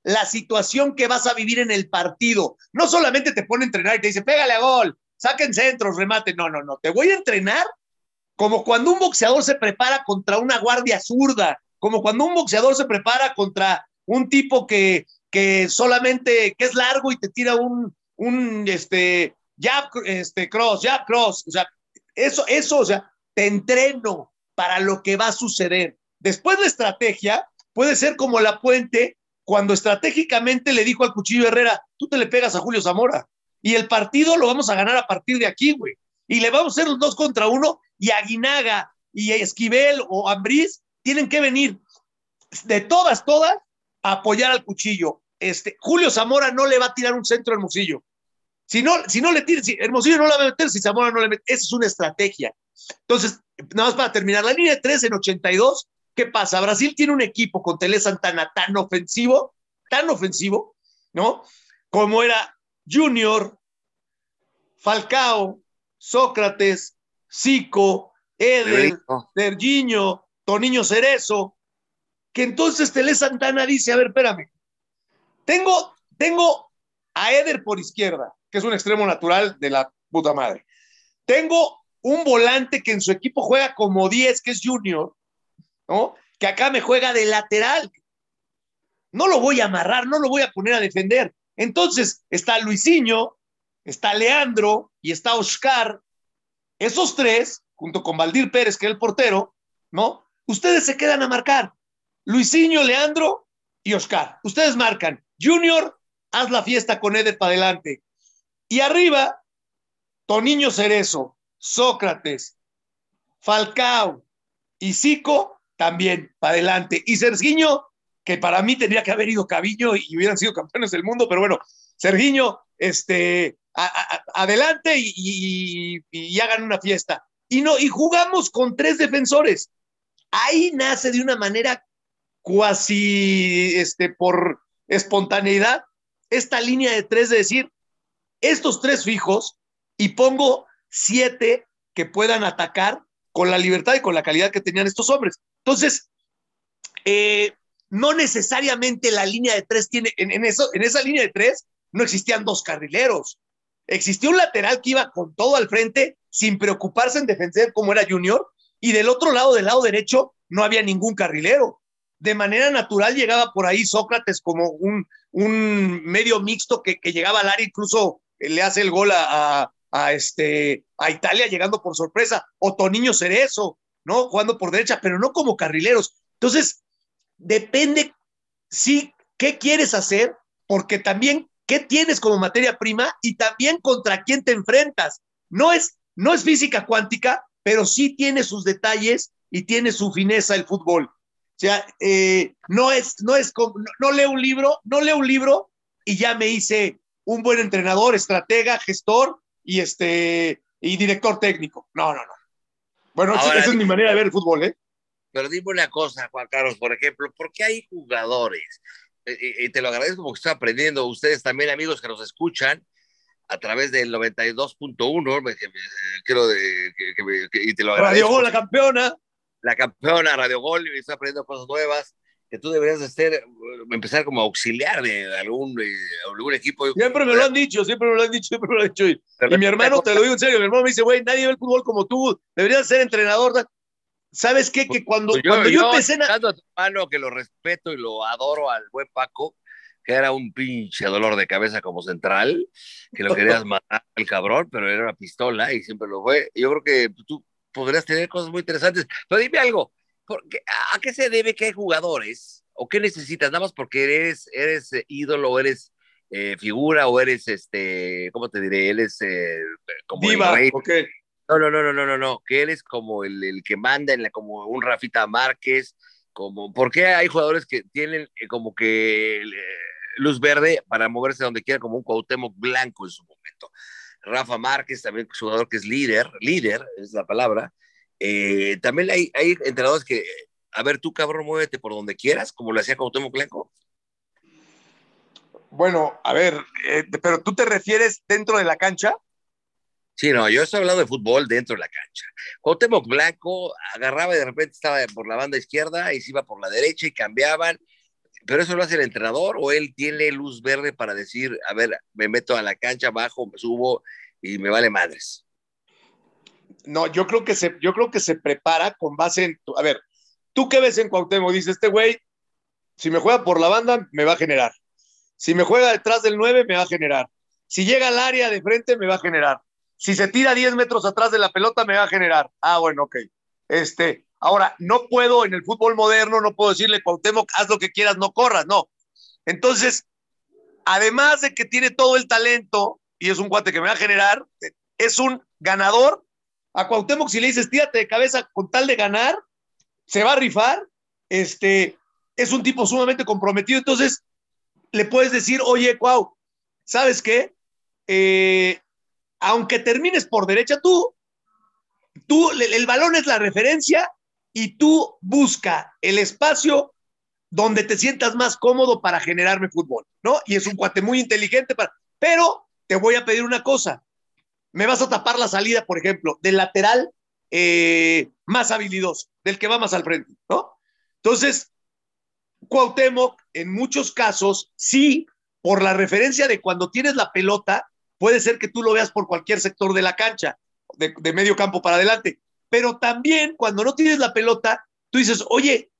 Speaker 2: la situación que vas a vivir en el partido. No solamente te pone a entrenar y te dice, pégale a gol, saquen centros, remate. No, no, no. Te voy a entrenar como cuando un boxeador se prepara contra una guardia zurda, como cuando un boxeador se prepara contra un tipo que, que solamente, que es largo y te tira un, un este, jab, este, cross, jab, cross. O sea, eso, eso, o sea, te entreno para lo que va a suceder. Después la estrategia puede ser como la puente cuando estratégicamente le dijo al Cuchillo Herrera, tú te le pegas a Julio Zamora y el partido lo vamos a ganar a partir de aquí, güey. Y le vamos a hacer los dos contra uno y Aguinaga y Esquivel o Ambriz tienen que venir de todas, todas a apoyar al Cuchillo. Este, Julio Zamora no le va a tirar un centro al Hermosillo. Si no, si no le tira, si Hermosillo no la va a meter, si Zamora no le mete, esa es una estrategia. Entonces, nada más para terminar, la línea de tres en 82, ¿qué pasa? Brasil tiene un equipo con Tele Santana tan ofensivo, tan ofensivo, ¿no? Como era Junior, Falcao, Sócrates, Zico, Eder, Serginho, Toniño Cerezo, que entonces Tele Santana dice, a ver, espérame, tengo, tengo a Eder por izquierda, que es un extremo natural de la puta madre. Tengo un volante que en su equipo juega como 10, que es Junior, ¿no? Que acá me juega de lateral. No lo voy a amarrar, no lo voy a poner a defender. Entonces está Luisinho, está Leandro y está Oscar. esos tres, junto con Valdir Pérez, que es el portero, ¿no? Ustedes se quedan a marcar. Luisinho, Leandro y Oscar. Ustedes marcan. Junior, haz la fiesta con Eder para adelante. Y arriba, Toniño Cerezo, Sócrates, Falcao y Zico también para adelante. Y Sergiño, que para mí tendría que haber ido Caviño y hubieran sido campeones del mundo, pero bueno, Sergiño, este, adelante y, hagan una fiesta. Y no, y jugamos con tres defensores. Ahí nace de una manera cuasi, este, por espontaneidad, esta línea de tres de decir, estos tres fijos y pongo siete que puedan atacar con la libertad y con la calidad que tenían estos hombres. Entonces, eh, no necesariamente la línea de tres tiene, en, esa línea de tres no existían dos carrileros. Existía un lateral que iba con todo al frente sin preocuparse en defender como era Junior y del otro lado, del lado derecho, no había ningún carrilero. De manera natural llegaba por ahí Sócrates como un, medio mixto que, llegaba al área, incluso le hace el gol a, a, este, Italia llegando por sorpresa, o Toniño Cerezo, ¿no? Jugando por derecha, pero no como carrileros. Entonces, depende, sí, qué quieres hacer, porque también qué tienes como materia prima y también contra quién te enfrentas. No es, no es física cuántica, pero sí tiene sus detalles y tiene su fineza el fútbol. O sea, eh, no es, no es como, no, leo un libro, no leo un libro y ya me hice un buen entrenador, estratega, gestor y este y director técnico. No, no, no. Bueno, esa es mi manera de ver el fútbol, ¿eh?
Speaker 1: Pero dime una cosa, Juan Carlos, por ejemplo, ¿por qué hay jugadores? Y, te lo agradezco porque estoy aprendiendo. Ustedes también, amigos que nos escuchan a través del 92.1, quiero de, que, y te lo agradezco.
Speaker 2: Radio Gol, la campeona.
Speaker 1: La campeona, Radio Gol, y estoy aprendiendo cosas nuevas que tú deberías de ser, empezar como auxiliar de algún, algún equipo.
Speaker 2: Siempre me lo han dicho, siempre me lo han dicho, siempre me lo han dicho. Y, mi hermano, te lo digo en serio, mi hermano me dice, güey, nadie ve el fútbol como tú, deberías ser entrenador. ¿Sabes qué? Que cuando, pues yo, cuando yo, empecé...
Speaker 1: A... a tu hermano, que lo respeto y lo adoro al buen Paco, que era un pinche dolor de cabeza como central, que lo querías matar al cabrón, pero era una pistola y siempre lo fue. Yo creo que tú podrías tener cosas muy interesantes. Pero dime algo, ¿a qué se debe que hay jugadores? ¿O qué necesitas? Nada más porque eres, eres eh, ídolo, eres eh, figura o eres, este, ¿cómo te diré? Eres eh,
Speaker 2: como Diva, el
Speaker 1: No, no, no, no, no, no, no, que eres como el, el que manda, en la, como un Rafita Márquez, como, ¿por qué hay jugadores que tienen como que luz verde para moverse donde quiera, como un Cuauhtémoc Blanco en su momento? Rafa Márquez, también jugador que es líder, líder es la palabra, eh, también hay, hay entrenadores que, a ver, tú cabrón, muévete por donde quieras, como lo hacía Cuauhtémoc Blanco.
Speaker 2: Bueno, a ver, eh, pero tú te refieres dentro de la cancha.
Speaker 1: Sí, no, yo estoy hablando de fútbol dentro de la cancha. Cuauhtémoc Blanco agarraba y de repente estaba por la banda izquierda y se iba por la derecha y cambiaban. Pero eso lo hace el entrenador o él tiene luz verde para decir, a ver, me meto a la cancha, bajo, me subo y me vale madres.
Speaker 2: No, yo creo que se, yo creo que se prepara con base en, a ver, tú qué ves en Cuauhtémoc, dice este güey, si me juega por la banda, me va a generar. Si me juega detrás del 9, me va a generar. Si llega al área de frente, me va a generar. Si se tira 10 metros atrás de la pelota, me va a generar. Ah, bueno, ok. Este, ahora, no puedo en el fútbol moderno, no puedo decirle, Cuauhtémoc, haz lo que quieras, no corras, no. Entonces, además de que tiene todo el talento y es un cuate que me va a generar, es un ganador a Cuauhtémoc si le dices tírate de cabeza con tal de ganar, se va a rifar, este, es un tipo sumamente comprometido, entonces le puedes decir, oye, Cuau, ¿sabes qué? Eh, aunque termines por derecha tú, tú, el balón es la referencia y tú busca el espacio donde te sientas más cómodo para generarme fútbol, ¿no? Y es un cuate muy inteligente, para, pero te voy a pedir una cosa, me vas a tapar la salida, por ejemplo, del lateral eh, más habilidoso, del que va más al frente, ¿no? Entonces, Cuauhtémoc, en muchos casos, sí, por la referencia de cuando tienes la pelota, puede ser que tú lo veas por cualquier sector de la cancha, de, de medio campo para adelante, pero también cuando no tienes la pelota, tú dices, oye,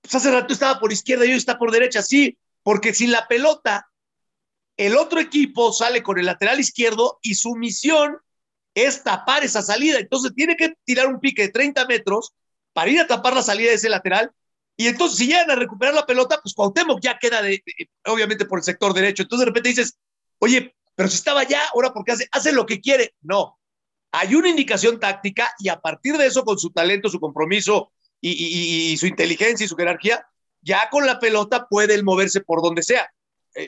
Speaker 2: pues hace rato estaba por izquierda y hoy está por derecha, sí, porque sin la pelota el otro equipo sale con el lateral izquierdo y su misión es tapar esa salida. Entonces tiene que tirar un pique de 30 metros para ir a tapar la salida de ese lateral. Y entonces, si llegan a recuperar la pelota, pues Cuauhtémoc ya queda, de, obviamente, por el sector derecho. Entonces, de repente dices, oye, pero si estaba ya, ahora porque hace, hace lo que quiere. No, hay una indicación táctica y a partir de eso, con su talento, su compromiso y, su inteligencia y su jerarquía, ya con la pelota puede moverse por donde sea.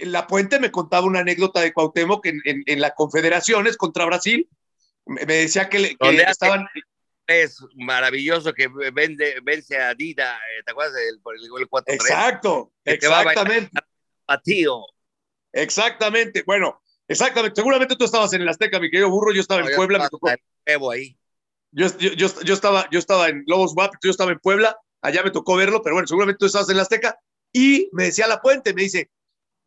Speaker 2: La Puente me contaba una anécdota de Cuauhtémoc en, en, en las confederaciones contra Brasil. Me, decía que, estaban...
Speaker 1: Es maravilloso que vende, vence a Dida, eh, ¿te acuerdas del por el gol 4
Speaker 2: Exacto, exactamente.
Speaker 1: Patío.
Speaker 2: Exactamente. Bueno, exactamente. Seguramente tú estabas en el Azteca, mi querido burro. Yo estaba en Puebla. Me tocó.
Speaker 1: ahí.
Speaker 2: Yo, yo, yo, estaba, yo estaba en Lobos WAP, yo estaba en Puebla. Allá me tocó verlo, pero bueno, seguramente tú estabas en el Azteca. Y me decía La Puente, me dice,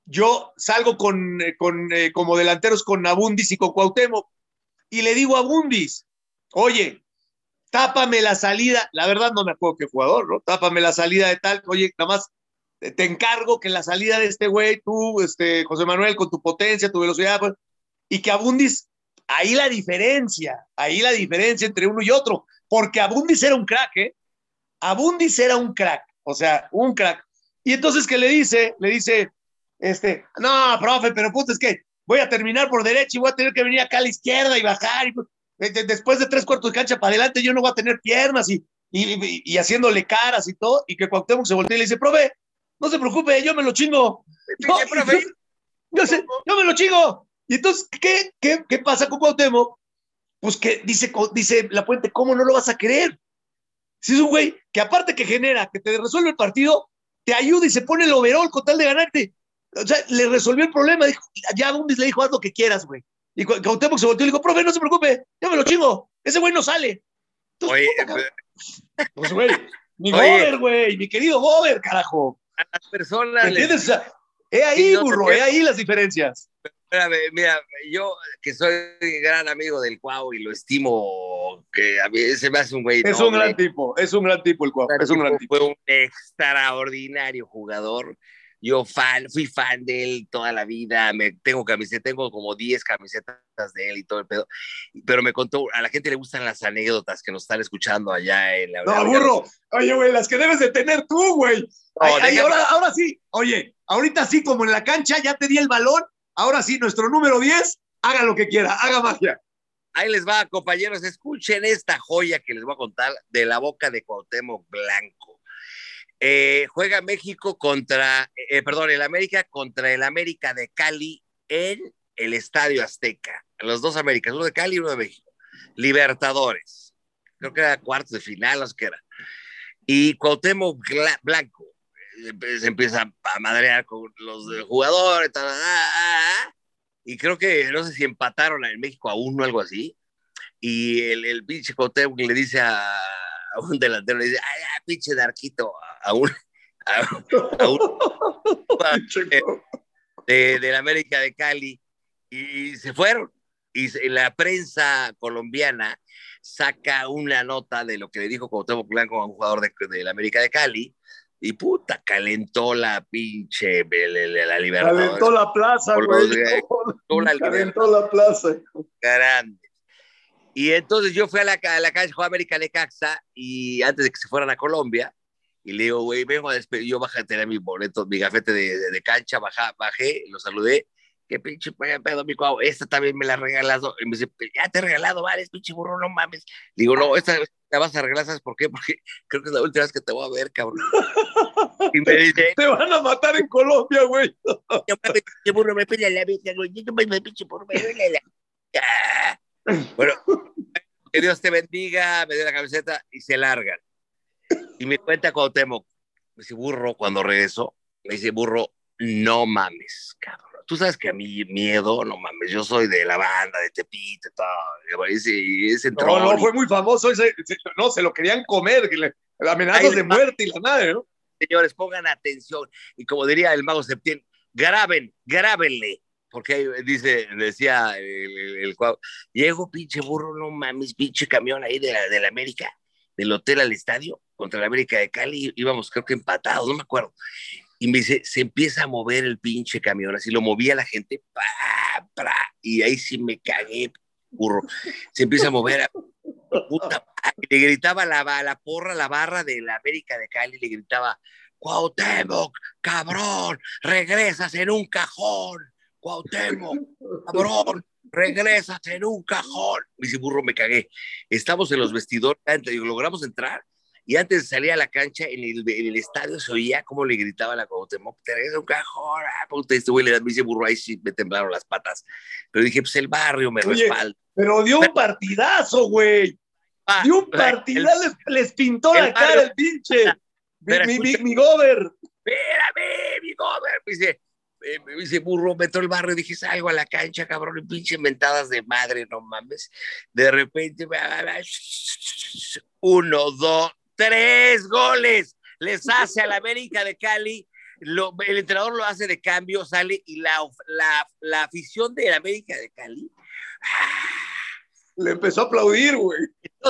Speaker 2: yo salgo con, eh, con eh, como delanteros con Abundis y con Cuauhtémoc. Y le digo a Abundis, oye, tápame la salida. La verdad no me acuerdo qué jugador, ¿no? Tápame la salida de tal. Oye, nada más te encargo que la salida de este güey, tú, este, José Manuel, con tu potencia, tu velocidad, pues, y que Abundis, ahí la diferencia, ahí la diferencia entre uno y otro, porque Abundis era un crack, ¿eh? Abundis era un crack, o sea, un crack. Y entonces, ¿qué le dice? Le dice, este, no, profe, pero puta, es que voy a terminar por derecha y voy a tener que venir acá a la izquierda y bajar. Y, después de tres cuartos de cancha para adelante, yo no voy a tener piernas y, y, y haciéndole caras y todo. Y que Cuauhtémoc se voltea y le dice, profe, no se preocupe, yo me lo chingo. yo, sé, yo me lo chingo. Y entonces, ¿qué, qué, qué pasa con Cuauhtémoc? Pues que dice, dice La Puente, ¿cómo no lo vas a querer? Si es un güey que aparte que genera, que te resuelve el partido, te ayuda y se pone el overall con tal de ganarte. O sea, le resolvió el problema. Dijo, ya Bundis le dijo, haz lo que quieras, güey. Y Cuauhtémoc se volteó y le dijo, profe, no se preocupe, yo me lo chingo. Ese güey no sale.
Speaker 1: Oye,
Speaker 2: pues, güey, mi Gober, güey, mi querido Gober, carajo
Speaker 1: las personas.
Speaker 2: ¿Me entiendes? he ahí, burro, he ahí las diferencias.
Speaker 1: Espérame, mira, yo que soy gran amigo del Cuau y lo estimo, que a mí se me hace un güey.
Speaker 2: Es un gran tipo, es un gran tipo el Cuau, es un gran tipo.
Speaker 1: Fue un extraordinario jugador yo fan, fui fan de él toda la vida, me tengo camisetas, tengo como 10 camisetas de él y todo el pedo, pero me contó, a la gente le gustan las anécdotas que nos están escuchando allá en la...
Speaker 2: No, burro, oye, güey, las que debes de tener tú, güey. ahora, ahora sí, oye, ahorita sí, como en la cancha, ya te di el balón, ahora sí, nuestro número 10, haga lo que quiera, haga magia.
Speaker 1: Ahí les va, compañeros, escuchen esta joya que les voy a contar de la boca de Cuauhtémoc Blanco. Eh, juega México contra, eh, perdón, el América contra el América de Cali en el Estadio Azteca. Los dos Américas, uno de Cali y uno de México. Libertadores. Creo que era cuartos de final, los que era. Y Cuauhtémoc Blanco eh, se empieza a madrear con los jugadores. y creo que, no sé si empataron en México a uno o algo así. Y el, el pinche Cuauhtémoc le dice a, un delantero, dice, ay, pinche de arquito, a un, de, de, la América de Cali y, se fueron. Y la prensa colombiana saca una nota de lo que le dijo Cuauhtémoc Blanco a un jugador de, de la América de Cali y puta, calentó la pinche la, libertad.
Speaker 2: Calentó la plaza, güey. Calentó la plaza.
Speaker 1: Grande. Y entonces yo fui a la, a la calle América de Caxa y antes de que se fueran a Colombia, y le digo, güey, vengo a despedir, yo bajé a tener mi boleto, mi gafete de, de, cancha, baja, bajé, lo saludé, qué pinche pedo, mi cuau, esta también me la regalado, y me dice, ya te he regalado, vale, pinche burro, no mames. digo, no, esta la vas a regalar, ¿sabes por qué? Porque creo que es la última vez que te voy a ver, cabrón.
Speaker 2: Y me dice, te van a matar en Colombia, güey.
Speaker 1: Yo pinche burro, me pide la vida, güey, yo me pinche burro, me pide la... Bueno, que Dios te bendiga, me dio la camiseta y se largan. Y me cuenta Cuauhtémoc, me dice, burro, cuando regreso, me dice, burro, no mames, cabrón. Tú sabes que a mí miedo, no mames, yo soy de la banda, de Tepito, todo. Ese, ese
Speaker 2: no, no, fue muy famoso, ese, no, se lo querían comer, amenazas de muerte y la madre, ¿no?
Speaker 1: Señores, pongan atención. Y como diría el mago Septién, graben, grábenle. Porque dice, decía el, el, llego pinche burro, no mames, pinche camión ahí de la, de la América, del hotel al estadio, contra la América de Cali, íbamos creo que empatados, no me acuerdo. Y me dice, se empieza a mover el pinche camión, así lo movía la gente, y ahí sí me cagué, burro. Se empieza a mover. le gritaba la, la porra, la barra de la América de Cali, le gritaba, Cuauhtémoc, cabrón, regresas en un cajón. Cuauhtémoc, cabrón, regresas en un cajón. Me dice, burro, me cagué. Estamos en los vestidores, logramos entrar y antes de salir a la cancha, en el, en el estadio se oía cómo le gritaba a la Cuauhtémoc, tenés un cajón, ah, puta, este güey le da, me dice burro, ahí sí me temblaron las patas. Pero dije, pues el barrio me respalda.
Speaker 2: Pero dio un partidazo, güey. Ah, dio un partidazo, les, les, pintó la cara el pinche. Mi, mi, mi, gober.
Speaker 1: Espérame, mi gober. Me dice, eh, me dice burro, meto el barrio, dije, salgo a la cancha, cabrón, y pinche mentadas de madre, no mames. De repente, uno, dos, tres goles les hace a la América de Cali. Lo, el entrenador lo hace de cambio, sale y la, la, la afición de la América de Cali
Speaker 2: le empezó a aplaudir, güey.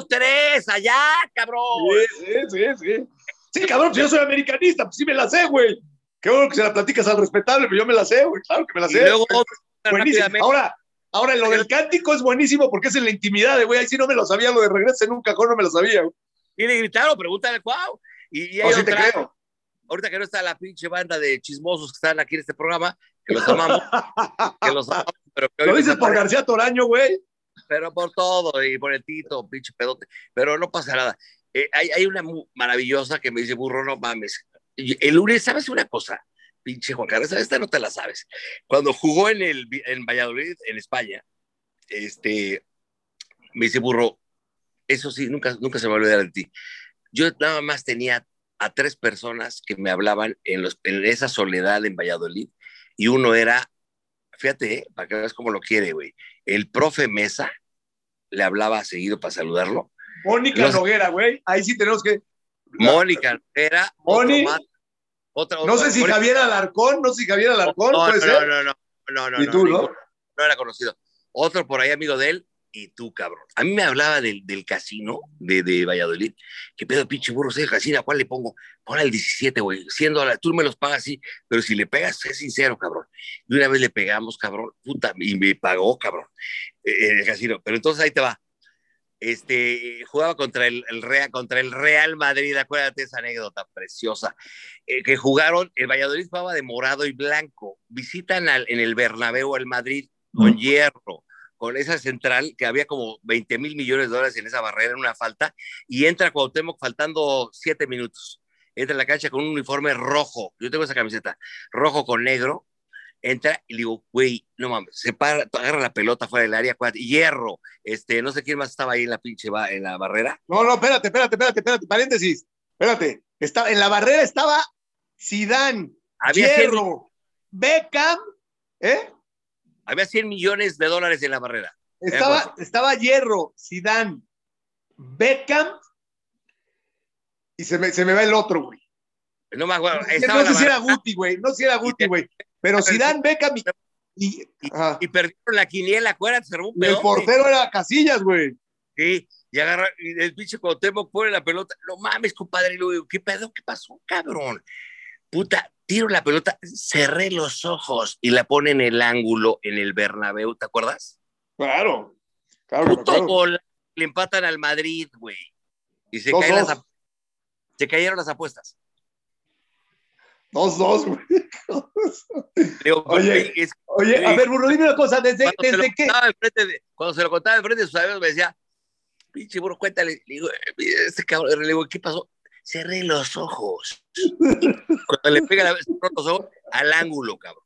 Speaker 1: Tres, allá, cabrón.
Speaker 2: Sí, sí, sí, sí. Sí, cabrón, si yo soy americanista, pues sí me la sé, güey. Qué bueno que se la platicas al respetable, pero yo me la sé, güey, claro que me la sé. Y luego, buenísimo. Ahora, ahora, lo del cántico es buenísimo porque es en la intimidad, güey. Ahí sí no me lo sabía, lo de regreso en un cajón no me lo sabía, güey.
Speaker 1: Y le gritaron, pregúntale, cuau. Y, y
Speaker 2: oh, sí te creo.
Speaker 1: Ahorita que no está la pinche banda de chismosos que están aquí en este programa, que los amamos, que los amamos.
Speaker 2: Pero ¿Lo dices por García Toraño, güey?
Speaker 1: Pero por todo, y por el Tito, pinche pedote. Pero no pasa nada. Eh, hay, hay, una maravillosa que me dice, burro, no mames. El lunes, ¿sabes una cosa? Pinche Juan Carlos, esta no te la sabes. Cuando jugó en, el, en Valladolid, en España, este, me dice, burro, eso sí, nunca, nunca se me va a olvidar de ti. Yo nada más tenía a tres personas que me hablaban en, los, en esa soledad en Valladolid y uno era, fíjate, ¿eh? para que veas cómo lo quiere, güey, el profe Mesa le hablaba seguido para saludarlo.
Speaker 2: Mónica Noguera, güey, ahí sí tenemos que...
Speaker 1: Mónica Noguera.
Speaker 2: Mónica. no sé si Javier Alarcón, no sé si Javier Alarcón,
Speaker 1: no,
Speaker 2: puede
Speaker 1: no,
Speaker 2: ser.
Speaker 1: No, no, no, no,
Speaker 2: ¿Y tú, no?
Speaker 1: No era conocido. Otro por ahí, amigo de él, y tú, cabrón. A mí me hablaba del, del casino de, de, Valladolid. ¿Qué pedo, pinche burro? ¿Es el casino? ¿A cuál le pongo? Pon al 17, güey. Siendo tú me los pagas así, pero si le pegas, es sincero, cabrón. Y una vez le pegamos, cabrón, puta, y me pagó, cabrón, eh, en el casino. Pero entonces ahí te va. Este, jugaba contra el, el Real, contra el Real Madrid, acuérdate esa anécdota preciosa, eh, que jugaron, el Valladolid jugaba de morado y blanco, visitan al, en el Bernabéu al Madrid con hierro, con esa central, que había como 20 mil millones de dólares en esa barrera, en una falta, y entra Cuauhtémoc faltando siete minutos. Entra en la cancha con un uniforme rojo, yo tengo esa camiseta, rojo con negro, entra y le digo, güey, no mames, se para, agarra la pelota fuera del área, hierro, este, no sé quién más estaba ahí en la pinche, en la barrera.
Speaker 2: No, no, espérate, espérate, espérate, espérate, paréntesis, espérate, está, en la barrera estaba Sidán, hierro, Beckham, ¿eh?
Speaker 1: Había 100 millones de dólares en la barrera.
Speaker 2: Estaba, estaba Hierro, Zidane, Beckham y se me, se me va el otro, güey.
Speaker 1: No me acuerdo.
Speaker 2: No, sé si era Guti, güey. No sé si era Guti, güey. Pero Zidane, Beckham
Speaker 1: y, y, perdieron la quiniela, acuérdate,
Speaker 2: un El portero era Casillas, güey.
Speaker 1: Sí, y agarra, y el pinche Cuauhtémoc pone la pelota. No mames, compadre. ¿qué pedo? ¿Qué pasó, cabrón? Puta, tiro la pelota, cerré los ojos y la pone en el ángulo en el Bernabéu, ¿te acuerdas?
Speaker 2: Claro, claro.
Speaker 1: Puto Gol, le empatan al Madrid, güey. Y se, caen las, se cayeron las apuestas.
Speaker 2: Dos, dos, güey. oye, oye a ver, Burro, dime una cosa, ¿desde, desde qué?
Speaker 1: cuando se lo contaba de frente de sus amigos, me decía, pinche burro, cuéntale. Le digo, este cabrón, le digo, ¿qué pasó? Cerré los ojos. Cuando le pega la vez los ojos al ángulo, cabrón.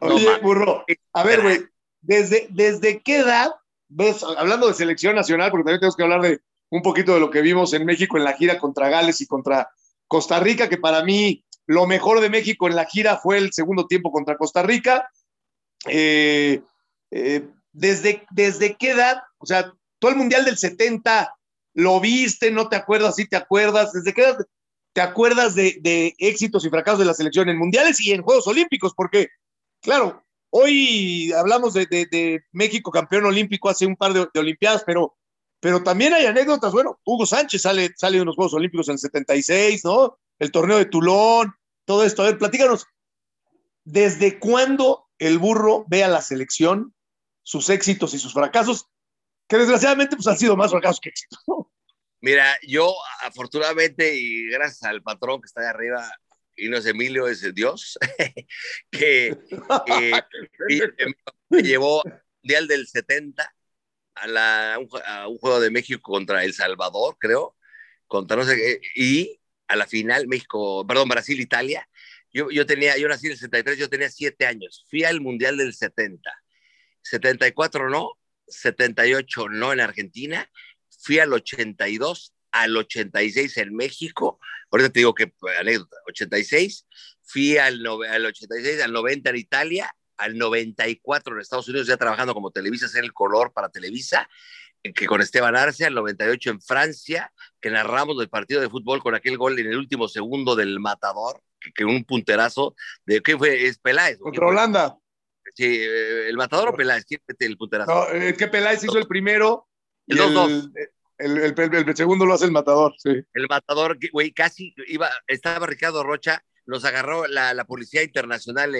Speaker 2: Oye, burro, a ver, güey, ¿desde, ¿desde qué edad ves, hablando de selección nacional, porque también tenemos que hablar de un poquito de lo que vimos en México en la gira contra Gales y contra Costa Rica, que para mí lo mejor de México en la gira fue el segundo tiempo contra Costa Rica. Eh, eh, ¿desde, ¿Desde qué edad? O sea, todo el Mundial del 70 lo viste, no te acuerdas, sí te acuerdas, desde qué te acuerdas de, éxitos y fracasos de la selección en mundiales y en Juegos Olímpicos, porque, claro, hoy hablamos de, México campeón olímpico hace un par de, Olimpiadas, pero, pero también hay anécdotas, bueno, Hugo Sánchez sale, sale de unos Juegos Olímpicos en el 76, ¿no? El torneo de Tulón, todo esto. A ver, platícanos, ¿desde cuándo el burro ve a la selección sus éxitos y sus fracasos, que desgraciadamente pues han sido más fracasos que éxitos.
Speaker 1: Mira, yo afortunadamente y gracias al patrón que está ahí arriba, y no es Emilio, es Dios, que, me llevó Mundial del 70 a, la, a, un, juego de México contra El Salvador, creo, contra no sé qué, y a la final México, perdón, Brasil-Italia. Yo, yo tenía, yo nací en el 63, yo tenía siete años. Fui al Mundial del 70. 74 no, 78 no en Argentina. Fui al 82, al 86 en México. Ahorita te digo que, anécdota, 86. Fui al, al 86, al 90 en Italia, al 94 en Estados Unidos, ya trabajando como Televisa, hacer el color para Televisa que con Esteban Arce, al 98 en Francia, que narramos el partido de fútbol con aquel gol en el último segundo del matador, que, un punterazo de ¿qué fue? Es Peláez.
Speaker 2: Contra Holanda.
Speaker 1: Sí, eh, el matador o Peláez, ¿quién mete el punterazo?
Speaker 2: No, es que Peláez hizo el primero. El 2-2. El, el, el, segundo lo hace el matador, sí.
Speaker 1: El matador, güey, casi iba, estaba Ricardo Rocha, nos agarró la, la Policía Internacional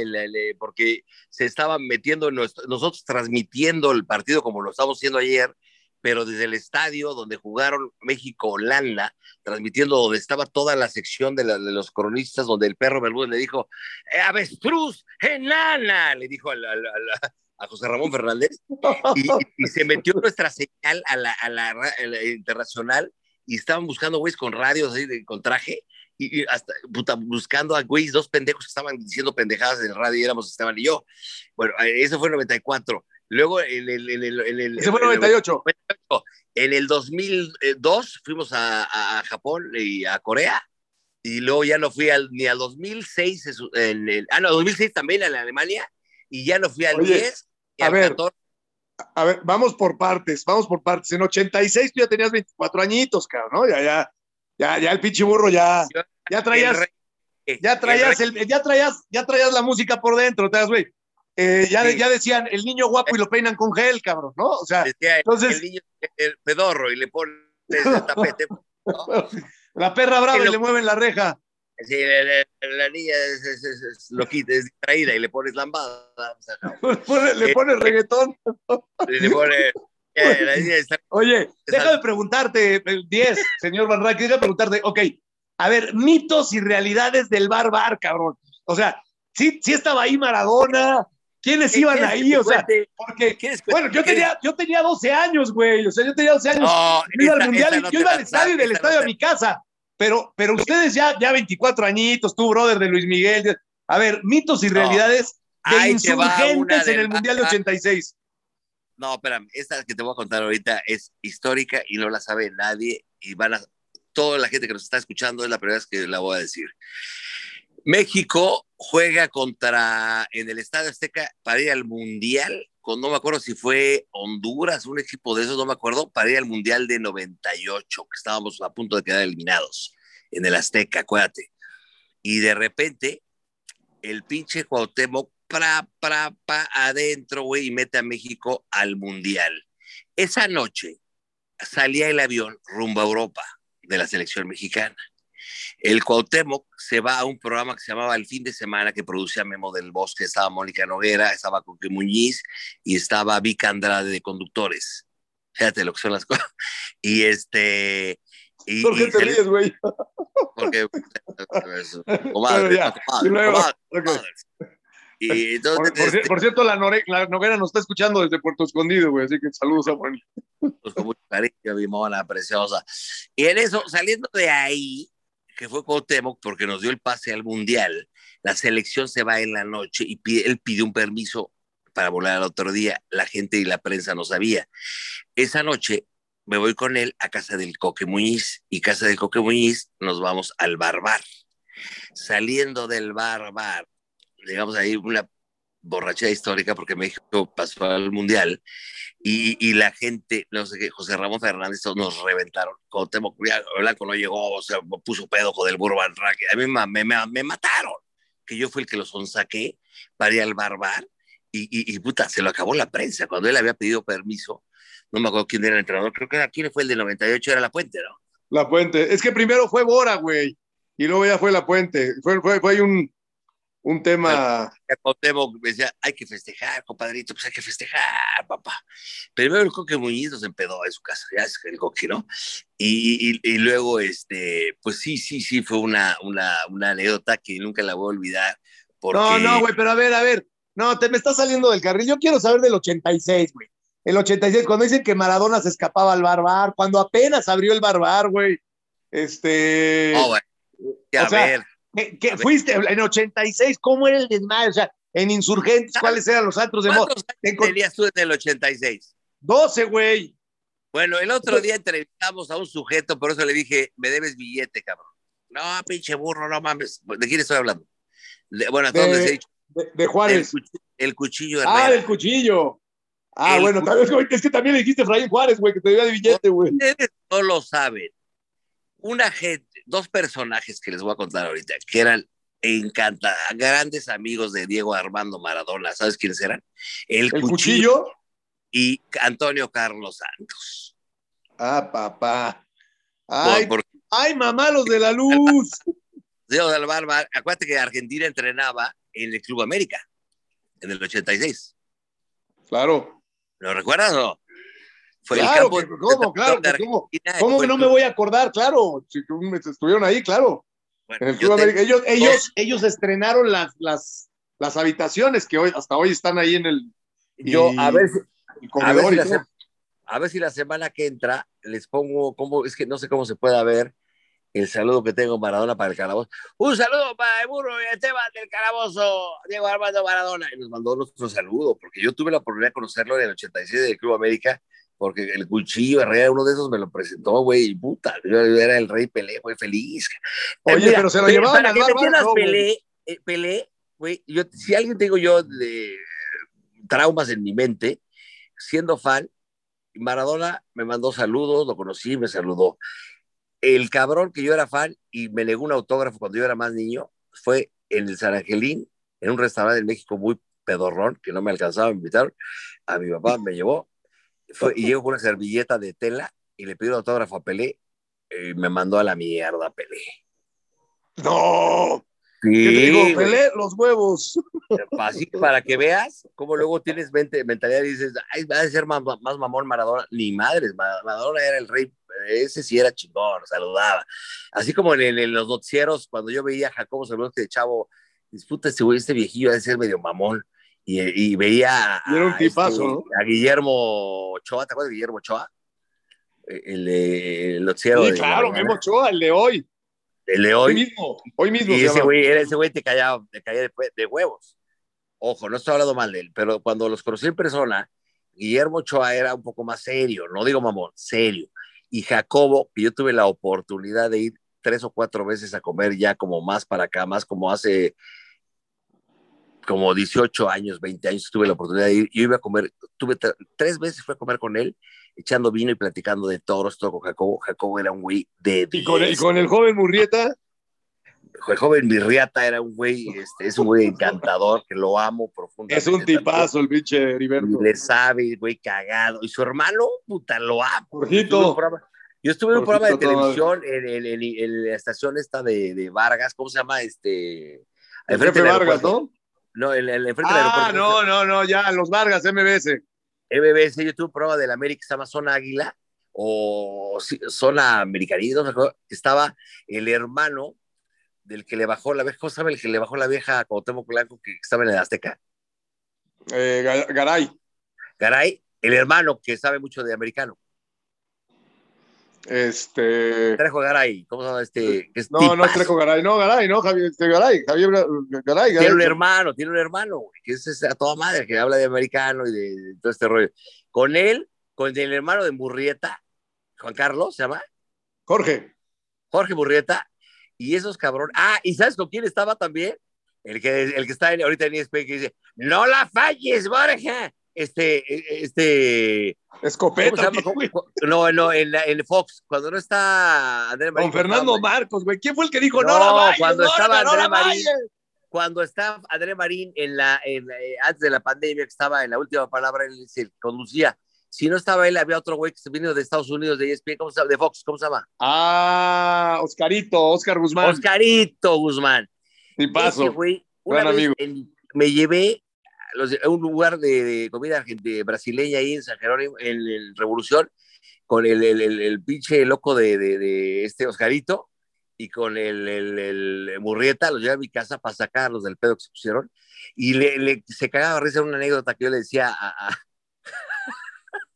Speaker 1: porque se estaban metiendo, nosotros transmitiendo el partido como lo estamos haciendo ayer, pero desde el estadio donde jugaron México-Holanda, transmitiendo donde estaba toda la sección de, los cronistas, donde el perro Bermúdez le dijo, eh, avestruz, enana, le dijo a José Ramón Fernández, y, se metió nuestra señal a la, a la, internacional y estaban buscando güeyes con radios, así, con traje, y, hasta buscando a güeyes, dos pendejos que estaban diciendo pendejadas en el radio, y éramos Esteban y yo. Bueno, eh, eso fue en 94. Luego en el... En el, en el
Speaker 2: Ese fue 98.
Speaker 1: En el 2002 fuimos a, a, Japón y a Corea y luego ya no fui al, ni al 2006, en el, ah, no, 2006 también en Alemania y ya no fui al 10 y
Speaker 2: a al ver, 14. A ver, vamos por partes, vamos por partes. En 86 tú ya tenías 24 añitos, cabrón, ¿no? Ya, ya, ya, ya el pinche burro ya, ya traías, ya traías, el, ya traías, ya traías la música por dentro, te das, güey. Eh, ya, ya decían el niño guapo y lo peinan con gel, cabrón, ¿no? O sea, entonces.
Speaker 1: El niño, el pedorro y le ponen el tapete.
Speaker 2: La perra brava y, le mueven la reja.
Speaker 1: Sí, la, niña es, es, es, loquita, es distraída y le pones lambada.
Speaker 2: le pones le pone reggaetón.
Speaker 1: Le pone.
Speaker 2: Oye, déjame preguntarte, 10, señor Van Rack, déjame preguntarte, ok, a ver, mitos y realidades del bar bar, cabrón. O sea, sí, sí estaba ahí Maradona, ¿Quiénes iban ahí? O sea, porque, bueno, yo tenía, yo tenía 12 años, güey. O sea, yo tenía 12 años. yo iba al mundial y yo iba al estadio y del estadio a mi casa. Pero, pero ustedes ya, ya 24 añitos, tú, brother de Luis Miguel. A ver, mitos y realidades de insurgentes en el mundial de 86.
Speaker 1: No, espérame, esta que te voy a contar ahorita es histórica y no la sabe nadie. Y van a, toda la gente que nos está escuchando es la primera vez que la voy a decir. México juega contra en el Estadio Azteca para ir al Mundial, con, no me acuerdo si fue Honduras, un equipo de esos, no me acuerdo, para ir al Mundial de 98, que estábamos a punto de quedar eliminados en el Azteca, acuérdate. Y de repente, el pinche Cuauhtémoc, pra, pra, pa, adentro, güey, y mete a México al Mundial. Esa noche salía el avión rumbo a Europa de la selección mexicana el Cuauhtémoc se va a un programa que se llamaba El Fin de Semana, que producía Memo del Bosque, estaba Mónica Noguera, estaba Coque Muñiz y estaba Vic Andrade de conductores. Fíjate lo que son las cosas. Y este... Y,
Speaker 2: ¿Por qué te ríes, güey?
Speaker 1: Porque... comadre,
Speaker 2: Y entonces, por, este por, cierto, la, la, Noguera nos está escuchando desde Puerto Escondido, güey, así que saludos a Juan.
Speaker 1: Pues con mucho cariño, mi mona preciosa. Y en eso, saliendo de ahí, que fue Cuauhtémoc porque nos dio el pase al Mundial, la selección se va en la noche y él pide un permiso para volar al otro día. La gente y la prensa no sabía. Esa noche me voy con él a casa del Coque Muñiz y casa del Coque Muñiz nos vamos al Barbar. Saliendo del Barbar, llegamos ahí una borrachera histórica porque México pasó al Mundial y, la gente, no sé qué, José Ramón Fernández nos reventaron. Cuauhtémoc Blanco no llegó, o sea, puso pedo con el Burban Rack. A mí me, mataron, que yo fui el que los sonsaqué para ir al barbar y, y, y, puta, se lo acabó la prensa cuando él había pedido permiso. No me acuerdo quién era el entrenador, creo que era, quién fue el del 98, era La Puente, ¿no?
Speaker 2: La Puente, es que primero fue Bora, güey, y luego ya fue La Puente. Fue, fue, fue un, un tema.
Speaker 1: me decía, hay que festejar, compadrito, pues hay que festejar, papá. Primero el Coque Muñiz nos empedó en su casa, ya es el Coque, ¿no? Y, y, luego, este, pues sí, sí, sí, fue una, una, una anécdota que nunca la voy a olvidar. Porque...
Speaker 2: No, no, güey, pero a ver, a ver, no, te me estás saliendo del carril. Yo quiero saber del 86, güey. El 86, cuando dicen que Maradona se escapaba al barbar, cuando apenas abrió el barbar, güey. Este.
Speaker 1: Oh, güey. A ver
Speaker 2: ¿Qué, fuiste en 86? ¿Cómo era el desmadre? O sea, en Insurgentes, ¿cuáles eran los antros de moda?
Speaker 1: ¿Cuántos tenías tú en el 86?
Speaker 2: 12, güey.
Speaker 1: Bueno, el otro día entrevistamos a un sujeto, por eso le dije, me debes billete, cabrón. No, pinche burro, no mames. ¿De quién estoy hablando? bueno, a todos les he dicho.
Speaker 2: De, Juárez.
Speaker 1: El, cuchillo
Speaker 2: de Ah, del cuchillo. Ah, bueno, tal vez, es que también le dijiste Fray Juárez, güey, que te debía de billete, güey.
Speaker 1: Ustedes no lo saben. Una gente, dos personajes que les voy a contar ahorita, que eran encanta, grandes amigos de Diego Armando Maradona. ¿Sabes quiénes eran?
Speaker 2: El, cuchillo,
Speaker 1: y Antonio Carlos Santos.
Speaker 2: Ah, papá. Ay, ay mamá, los de la luz.
Speaker 1: Diego del Barba, acuérdate que Argentina entrenaba en el Club América en el 86.
Speaker 2: Claro.
Speaker 1: ¿Lo recuerdas o no?
Speaker 2: Fue claro, el campo ¿cómo? Claro, ¿cómo? ¿Cómo que no me voy a acordar? Claro, si estuvieron ahí, claro. en el Club América. Ellos, ellos, ellos estrenaron las, las, las habitaciones que hoy, hasta hoy están ahí en el.
Speaker 1: Yo, a ver, a ver, si la a ver si la semana que entra les pongo, cómo, es que no sé cómo se pueda ver el saludo que tengo Maradona para el calabozo. Un saludo para el burro y Esteban del calabozo, Diego Armando Maradona. Y nos mandó nuestro saludo, porque yo tuve la oportunidad de conocerlo en el 86 del Club América porque el cuchillo Herrera, uno de esos me lo presentó, güey, puta, yo era el rey Pelé, güey, feliz.
Speaker 2: Oye, pero se lo llevaban
Speaker 1: Para que me entiendas, Pelé, eh, Pelé, güey, yo, si alguien tengo yo de traumas en mi mente, siendo fan, Maradona me mandó saludos, lo conocí, me saludó. El cabrón que yo era fan y me negó un autógrafo cuando yo era más niño fue en el San Angelín, en un restaurante en México muy pedorrón, que no me alcanzaba, me invitaron, a mi papá me llevó, y llegó con una servilleta de tela y le pidió autógrafo a Pelé y me mandó a la mierda Pelé.
Speaker 2: ¡No! ¿Qué te digo? Pelé, los huevos.
Speaker 1: Así para que veas cómo luego tienes mente, mentalidad y dices, ay, va a ser más, más mamón Maradona. Ni madres, Maradona era el rey, ese sí era chingón, saludaba. Así como en, los noticieros, cuando yo veía a Jacobo de Chavo, disputa este güey, este viejillo debe ser medio mamón y, veía
Speaker 2: a, un tipazo,
Speaker 1: este, a Guillermo Ochoa, ¿te acuerdas de Guillermo Ochoa? El, el, sí,
Speaker 2: claro, Guillermo Ochoa, el de hoy.
Speaker 1: El de hoy.
Speaker 2: Hoy mismo, hoy mismo.
Speaker 1: Y ese güey, ese güey te caía, te caía de, huevos. Ojo, no estoy hablando mal de él, pero cuando los conocí en persona, Guillermo Ochoa era un poco más serio, no digo mamón, serio. Y Jacobo, que yo tuve la oportunidad de ir tres o cuatro veces a comer ya como más para acá, más como hace como 18 años, 20 años, tuve la oportunidad de ir. Yo iba a comer, tuve tres veces fui a comer con él, echando vino y platicando de toros, todo con Jacobo. Jacobo era un güey de.
Speaker 2: ¿Y con, el, con el joven Murrieta?
Speaker 1: El joven Murrieta era un güey, este, es un güey encantador, que lo amo profundamente.
Speaker 2: Es un tipazo el pinche Heriberto.
Speaker 1: Le sabe, güey, cagado. Y su hermano, puta, lo amo.
Speaker 2: Yo
Speaker 1: estuve en un programa de televisión en, la estación esta de, de, Vargas, ¿cómo se llama? Este.
Speaker 2: Jefe Vargas, ¿no?
Speaker 1: No, el, el enfrente
Speaker 2: ah, del no, no, no, ya, los Vargas, MBS.
Speaker 1: MBS, yo tuve prueba del América, se llama Zona Águila, o Zona Americanita, no estaba el hermano del que le bajó la vieja, ¿cómo sabe el que le bajó la vieja a Cuauhtémoc Blanco que estaba en el Azteca?
Speaker 2: Eh, Garay.
Speaker 1: Garay, el hermano que sabe mucho de americano.
Speaker 2: Este.
Speaker 1: Trejo Garay, ¿cómo se llama este?
Speaker 2: no, no es Trejo Garay, no, Garay, no, Javier, este, Garay, Javier Garay,
Speaker 1: Tiene un hermano, tiene un hermano, que es, a toda madre, que habla de americano y de, todo este rollo. Con él, con el hermano de Murrieta, Juan Carlos, ¿se llama?
Speaker 2: Jorge.
Speaker 1: Jorge Murrieta, y esos cabrones. Ah, ¿y sabes con quién estaba también? El que, el que está ahorita en ESPN que dice, no la falles, Borja este, e, este.
Speaker 2: Escopeta.
Speaker 1: No, no, en, en, Fox, cuando no está
Speaker 2: André Marín. Con Fernando Marcos, güey. ¿Quién fue el que dijo no, la
Speaker 1: cuando estaba André Marín. Cuando estaba André Marín en la, en, eh, antes de la pandemia, que estaba en la última palabra, él se conducía. Si no estaba él, había otro güey que vino de Estados Unidos, de ESPN, ¿cómo se llama? De Fox, ¿cómo se llama?
Speaker 2: Ah, Oscarito, Oscar Guzmán.
Speaker 1: Oscarito Guzmán.
Speaker 2: Y paso.
Speaker 1: Ese güey Una vez me llevé a, un lugar de, comida brasileña ahí en San Jerónimo, en, el Revolución, con el, el, pinche loco de, este Oscarito y con el, el, Murrieta, los llevé a mi casa para sacarlos del pedo que se pusieron. Y le, se cagaba risa una anécdota que yo le decía a,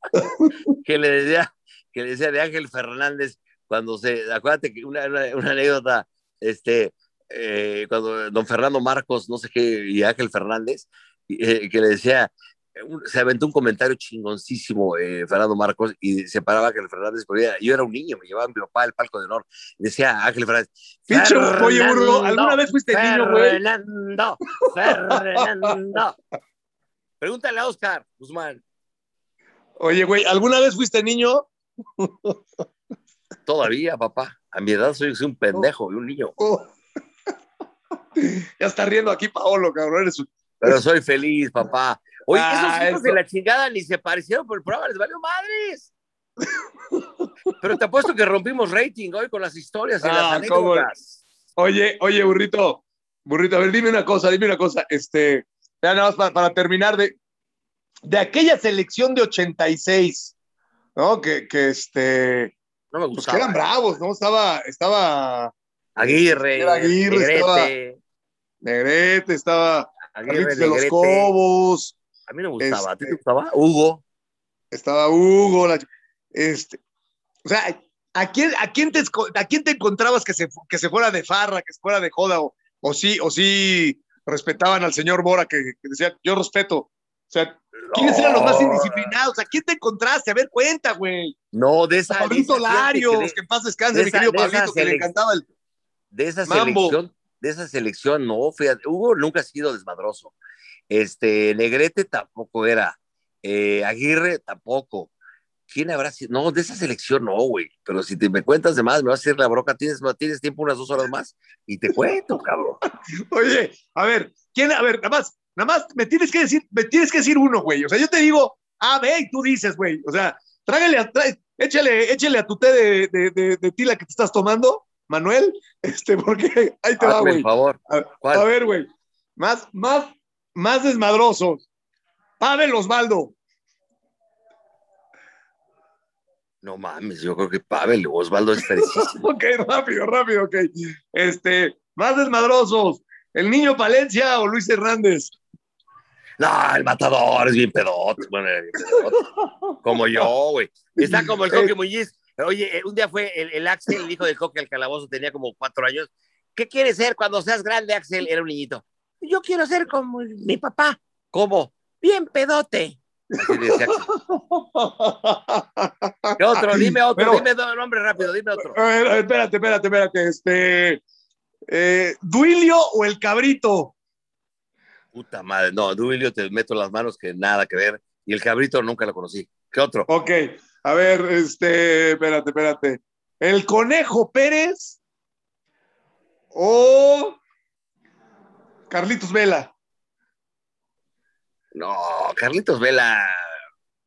Speaker 1: que le decía que le decía de Ángel Fernández cuando se, acuérdate que una, una, anécdota, este, eh, cuando don Fernando Marcos, no sé qué, y Ángel Fernández, eh, que le decía, se aventó un comentario chingoncísimo eh, Fernando Marcos y se paraba Ángel Fernández, porque yo era un niño, me llevaba mi papá al palco de honor, decía Ángel Fernández.
Speaker 2: Pinche oye, ¿alguna vez fuiste niño, güey?
Speaker 1: Fernando, Fernando. Pregúntale a Oscar Guzmán.
Speaker 2: Oye, güey, ¿alguna vez fuiste niño?
Speaker 1: Todavía, papá. A mi edad soy, un pendejo y un niño. Oh.
Speaker 2: Ya está riendo aquí Paolo, cabrón.
Speaker 1: Pero soy feliz, papá. Oye, esos hijos de la chingada ni se parecieron por el programa, les valió madres. Pero te apuesto que rompimos rating hoy con las historias y las ah, anécdotas.
Speaker 2: Oye, oye, burrito, burrito, a ver, dime una cosa, dime una cosa. Este, ya nada más para terminar de, de aquella selección de 86, ¿no? Que, que este.
Speaker 1: No me
Speaker 2: gustaba. Pues que eran bravos, ¿no? Estaba. estaba
Speaker 1: Aguirre.
Speaker 2: Era Aguirre, Negrete. estaba. Negrete, estaba. Aguirre, de los Cobos.
Speaker 1: A mí no me gustaba. ¿A ti te este, gustaba? Hugo.
Speaker 2: Estaba Hugo. este, o sea, ¿a quién, a, quién te, ¿a quién te encontrabas que se, que se fuera de farra, que se fuera de joda? O, o sí, o sí respetaban al señor Mora, que, que decía, yo respeto. O sea, ¿Quiénes eran los más indisciplinados? ¿A quién te encontraste? A ver, cuenta, güey.
Speaker 1: No, de esa.
Speaker 2: Pablito Larios, que, en paz descanse, mi querido Pablito, que le encantaba el.
Speaker 1: De esa selección, de esa selección, no, fíjate, Hugo nunca ha sido desmadroso. Este, Negrete tampoco era. Eh, Aguirre tampoco. ¿Quién habrá sido? No, de esa selección no, güey. Pero si te me cuentas de más, me vas a hacer la broca. ¿Tienes, tienes tiempo unas dos horas más y te cuento, cabrón.
Speaker 2: Oye, a ver, ¿quién? A ver, nada más, Nada más me tienes que decir, me tienes que decir uno, güey. O sea, yo te digo A, B y tú dices, güey. O sea, trágale, a, échale, échale a tu té de, de, de, tila que te estás tomando, Manuel, este, porque ahí te va, güey.
Speaker 1: Por favor.
Speaker 2: A, ver, güey. Más, más, más desmadrosos. Pavel Osvaldo.
Speaker 1: No mames, yo creo que Pavel Osvaldo es felicísimo.
Speaker 2: ok, rápido, rápido, ok. Este, más desmadrosos. ¿El niño Palencia o Luis Hernández?
Speaker 1: No, el matador es bien pedote. Bueno, como yo, güey. Está como el Coque Muñiz. Oye, eh, un día fue el, Axel, el hijo del Coque al calabozo, tenía como cuatro años. ¿Qué quieres ser cuando seas grande, Axel? Era un niñito. Yo quiero ser como mi papá. ¿Cómo? Bien pedote. Así decía ¿Qué otro? Dime otro, dime otro nombre rápido, dime otro.
Speaker 2: espérate, espérate, espérate. Este, eh, ¿Duilio o el cabrito?
Speaker 1: Puta madre, no, Duilio te meto las manos que nada que ver. Y el cabrito nunca lo conocí. ¿Qué otro?
Speaker 2: Ok, a ver, este, espérate, espérate. ¿El conejo Pérez o Carlitos Vela?
Speaker 1: No, Carlitos Vela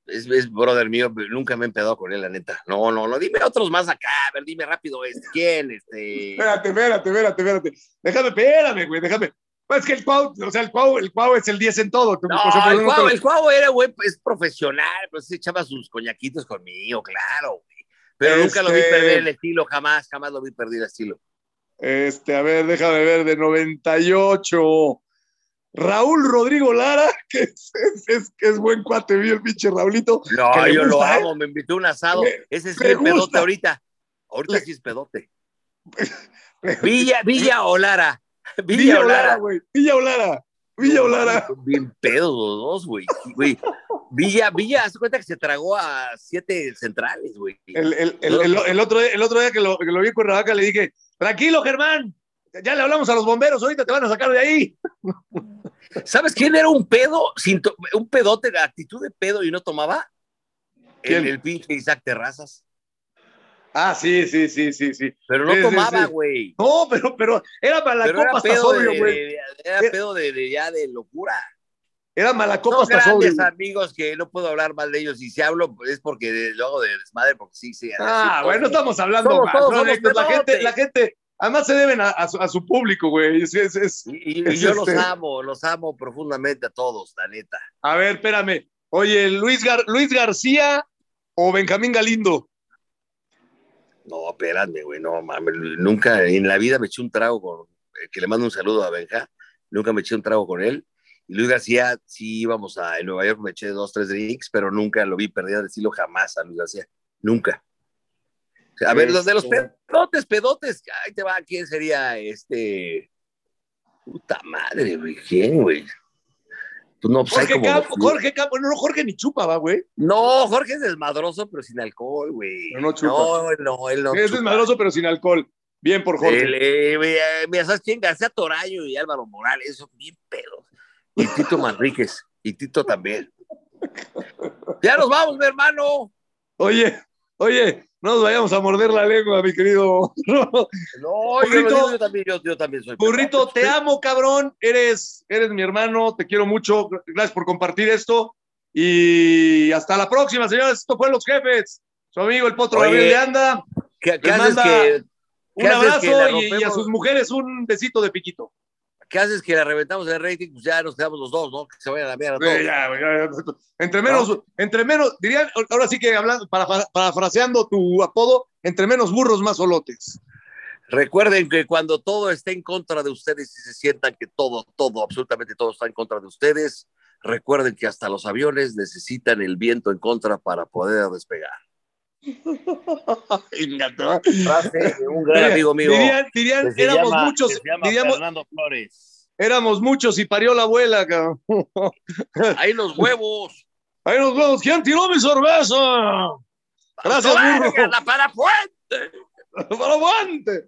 Speaker 1: es, brother mío, nunca me he empedado con él, la neta. No, no, no, dime otros más acá, a ver, dime rápido, este, ¿quién? Este...
Speaker 2: Espérate, espérate, espérate, espérate. Déjame, espérame, güey, déjame. Pues es que el Cuau, o sea, el Cuau, el Cuau es el 10 en todo.
Speaker 1: No, el, Cuau, el Cuau era, güey, es profesional, pues se echaba sus coñaquitos conmigo, claro, güey. Pero nunca lo vi este perder el estilo, jamás, jamás lo vi perder el estilo.
Speaker 2: Este, a ver, déjame ver, de 98. Raúl Rodrigo Lara, que es, es, es, buen cuate, vi el pinche Raulito.
Speaker 1: No, yo lo ¿eh? amo, me invitó un asado. Ese es el pedote ahorita. Ahorita sí es pedote. Villa, Villa o Lara.
Speaker 2: Villa, Olara, güey. Villa Olara. Villa Olara.
Speaker 1: bien pedos los dos, güey. Villa, Villa, hace cuenta que se tragó a siete centrales, güey.
Speaker 2: El, el, el, el, otro, el otro día que lo, que lo vi en Cuernavaca le dije, tranquilo, Germán, ya le hablamos a los bomberos, ahorita te van a sacar de ahí.
Speaker 1: ¿Sabes quién era un pedo, un pedote actitud de pedo y no tomaba? El, el, pinche Isaac Terrazas.
Speaker 2: Ah, sí, sí, sí, sí, sí.
Speaker 1: Pero no tomaba, güey.
Speaker 2: No, pero, pero era mala copa hasta sobrio, güey.
Speaker 1: Era pedo de, ya de locura.
Speaker 2: Era mala copa hasta sobrio.
Speaker 1: grandes amigos que no puedo hablar mal de ellos. Y si hablo es porque luego de desmadre, porque sí, sí.
Speaker 2: Ah, bueno, estamos hablando más. la gente, la gente, además se deben a, a, su, a su, público, güey. Es, es, es,
Speaker 1: y, y yo este... los amo, los amo profundamente a todos, la neta.
Speaker 2: A ver, espérame. Oye, Luis, Gar Luis García o Benjamín Galindo.
Speaker 1: No, espérame, güey, no mames. Nunca en la vida me eché un trago con. Eh, que le mando un saludo a Benja. Nunca me eché un trago con él. Y Luis García, sí íbamos a en Nueva York, me eché dos, tres drinks, pero nunca lo vi perdido de estilo jamás a Luis García. Nunca. A ver, los de los pedotes, pedotes, ahí te va, ¿quién sería este? Puta madre, güey, ¿quién, güey?
Speaker 2: Pues no, pues Jorge, como... Campo, Jorge Campo, no, Jorge ni chupa, va, güey.
Speaker 1: No, Jorge es desmadroso, pero sin alcohol, güey.
Speaker 2: No, no chupa.
Speaker 1: No, no, él no.
Speaker 2: Es chupa. desmadroso, pero sin alcohol. Bien por Jorge.
Speaker 1: El, eh, mira, ¿sabes quién? García Toraño y Álvaro Morales, son bien pedos. Y Tito Manríquez, y Tito también. Ya nos vamos, mi hermano.
Speaker 2: Oye, oye, no nos vayamos a morder la lengua, mi querido.
Speaker 1: No, burrito, yo, yo, también, yo, yo, también soy.
Speaker 2: Burrito, te amo, cabrón. Eres, eres mi hermano, te quiero mucho. Gracias por compartir esto. Y hasta la próxima, señores. Esto fue Los Jefes. Su amigo el Potro Oye, Gabriel de Anda.
Speaker 1: ¿Qué, qué haces que,
Speaker 2: un abrazo y, y, a sus mujeres un besito de piquito.
Speaker 1: ¿Qué haces que la reventamos el rating? Pues ya nos quedamos los dos, ¿no? Que se vayan a la mierda todos.
Speaker 2: Ya, ya, ya. Entre menos, ¿no? entre menos, dirían, ahora sí que hablando, para, parafraseando tu apodo, entre menos burros, más olotes.
Speaker 1: Recuerden que cuando todo esté en contra de ustedes y se sientan que todo, todo, absolutamente todo está en contra de ustedes, recuerden que hasta los aviones necesitan el viento en contra para poder despegar.
Speaker 2: Frase de un gran amigo mío. Dirían, dirían éramos
Speaker 1: llama,
Speaker 2: muchos. Diríamos,
Speaker 1: Fernando Flores.
Speaker 2: Éramos muchos y parió la abuela, cabrón.
Speaker 1: Ahí los huevos.
Speaker 2: Ahí los huevos. ¿Quién tiró mi cerveza? Gracias, burro.
Speaker 1: Para puente.
Speaker 2: para puente.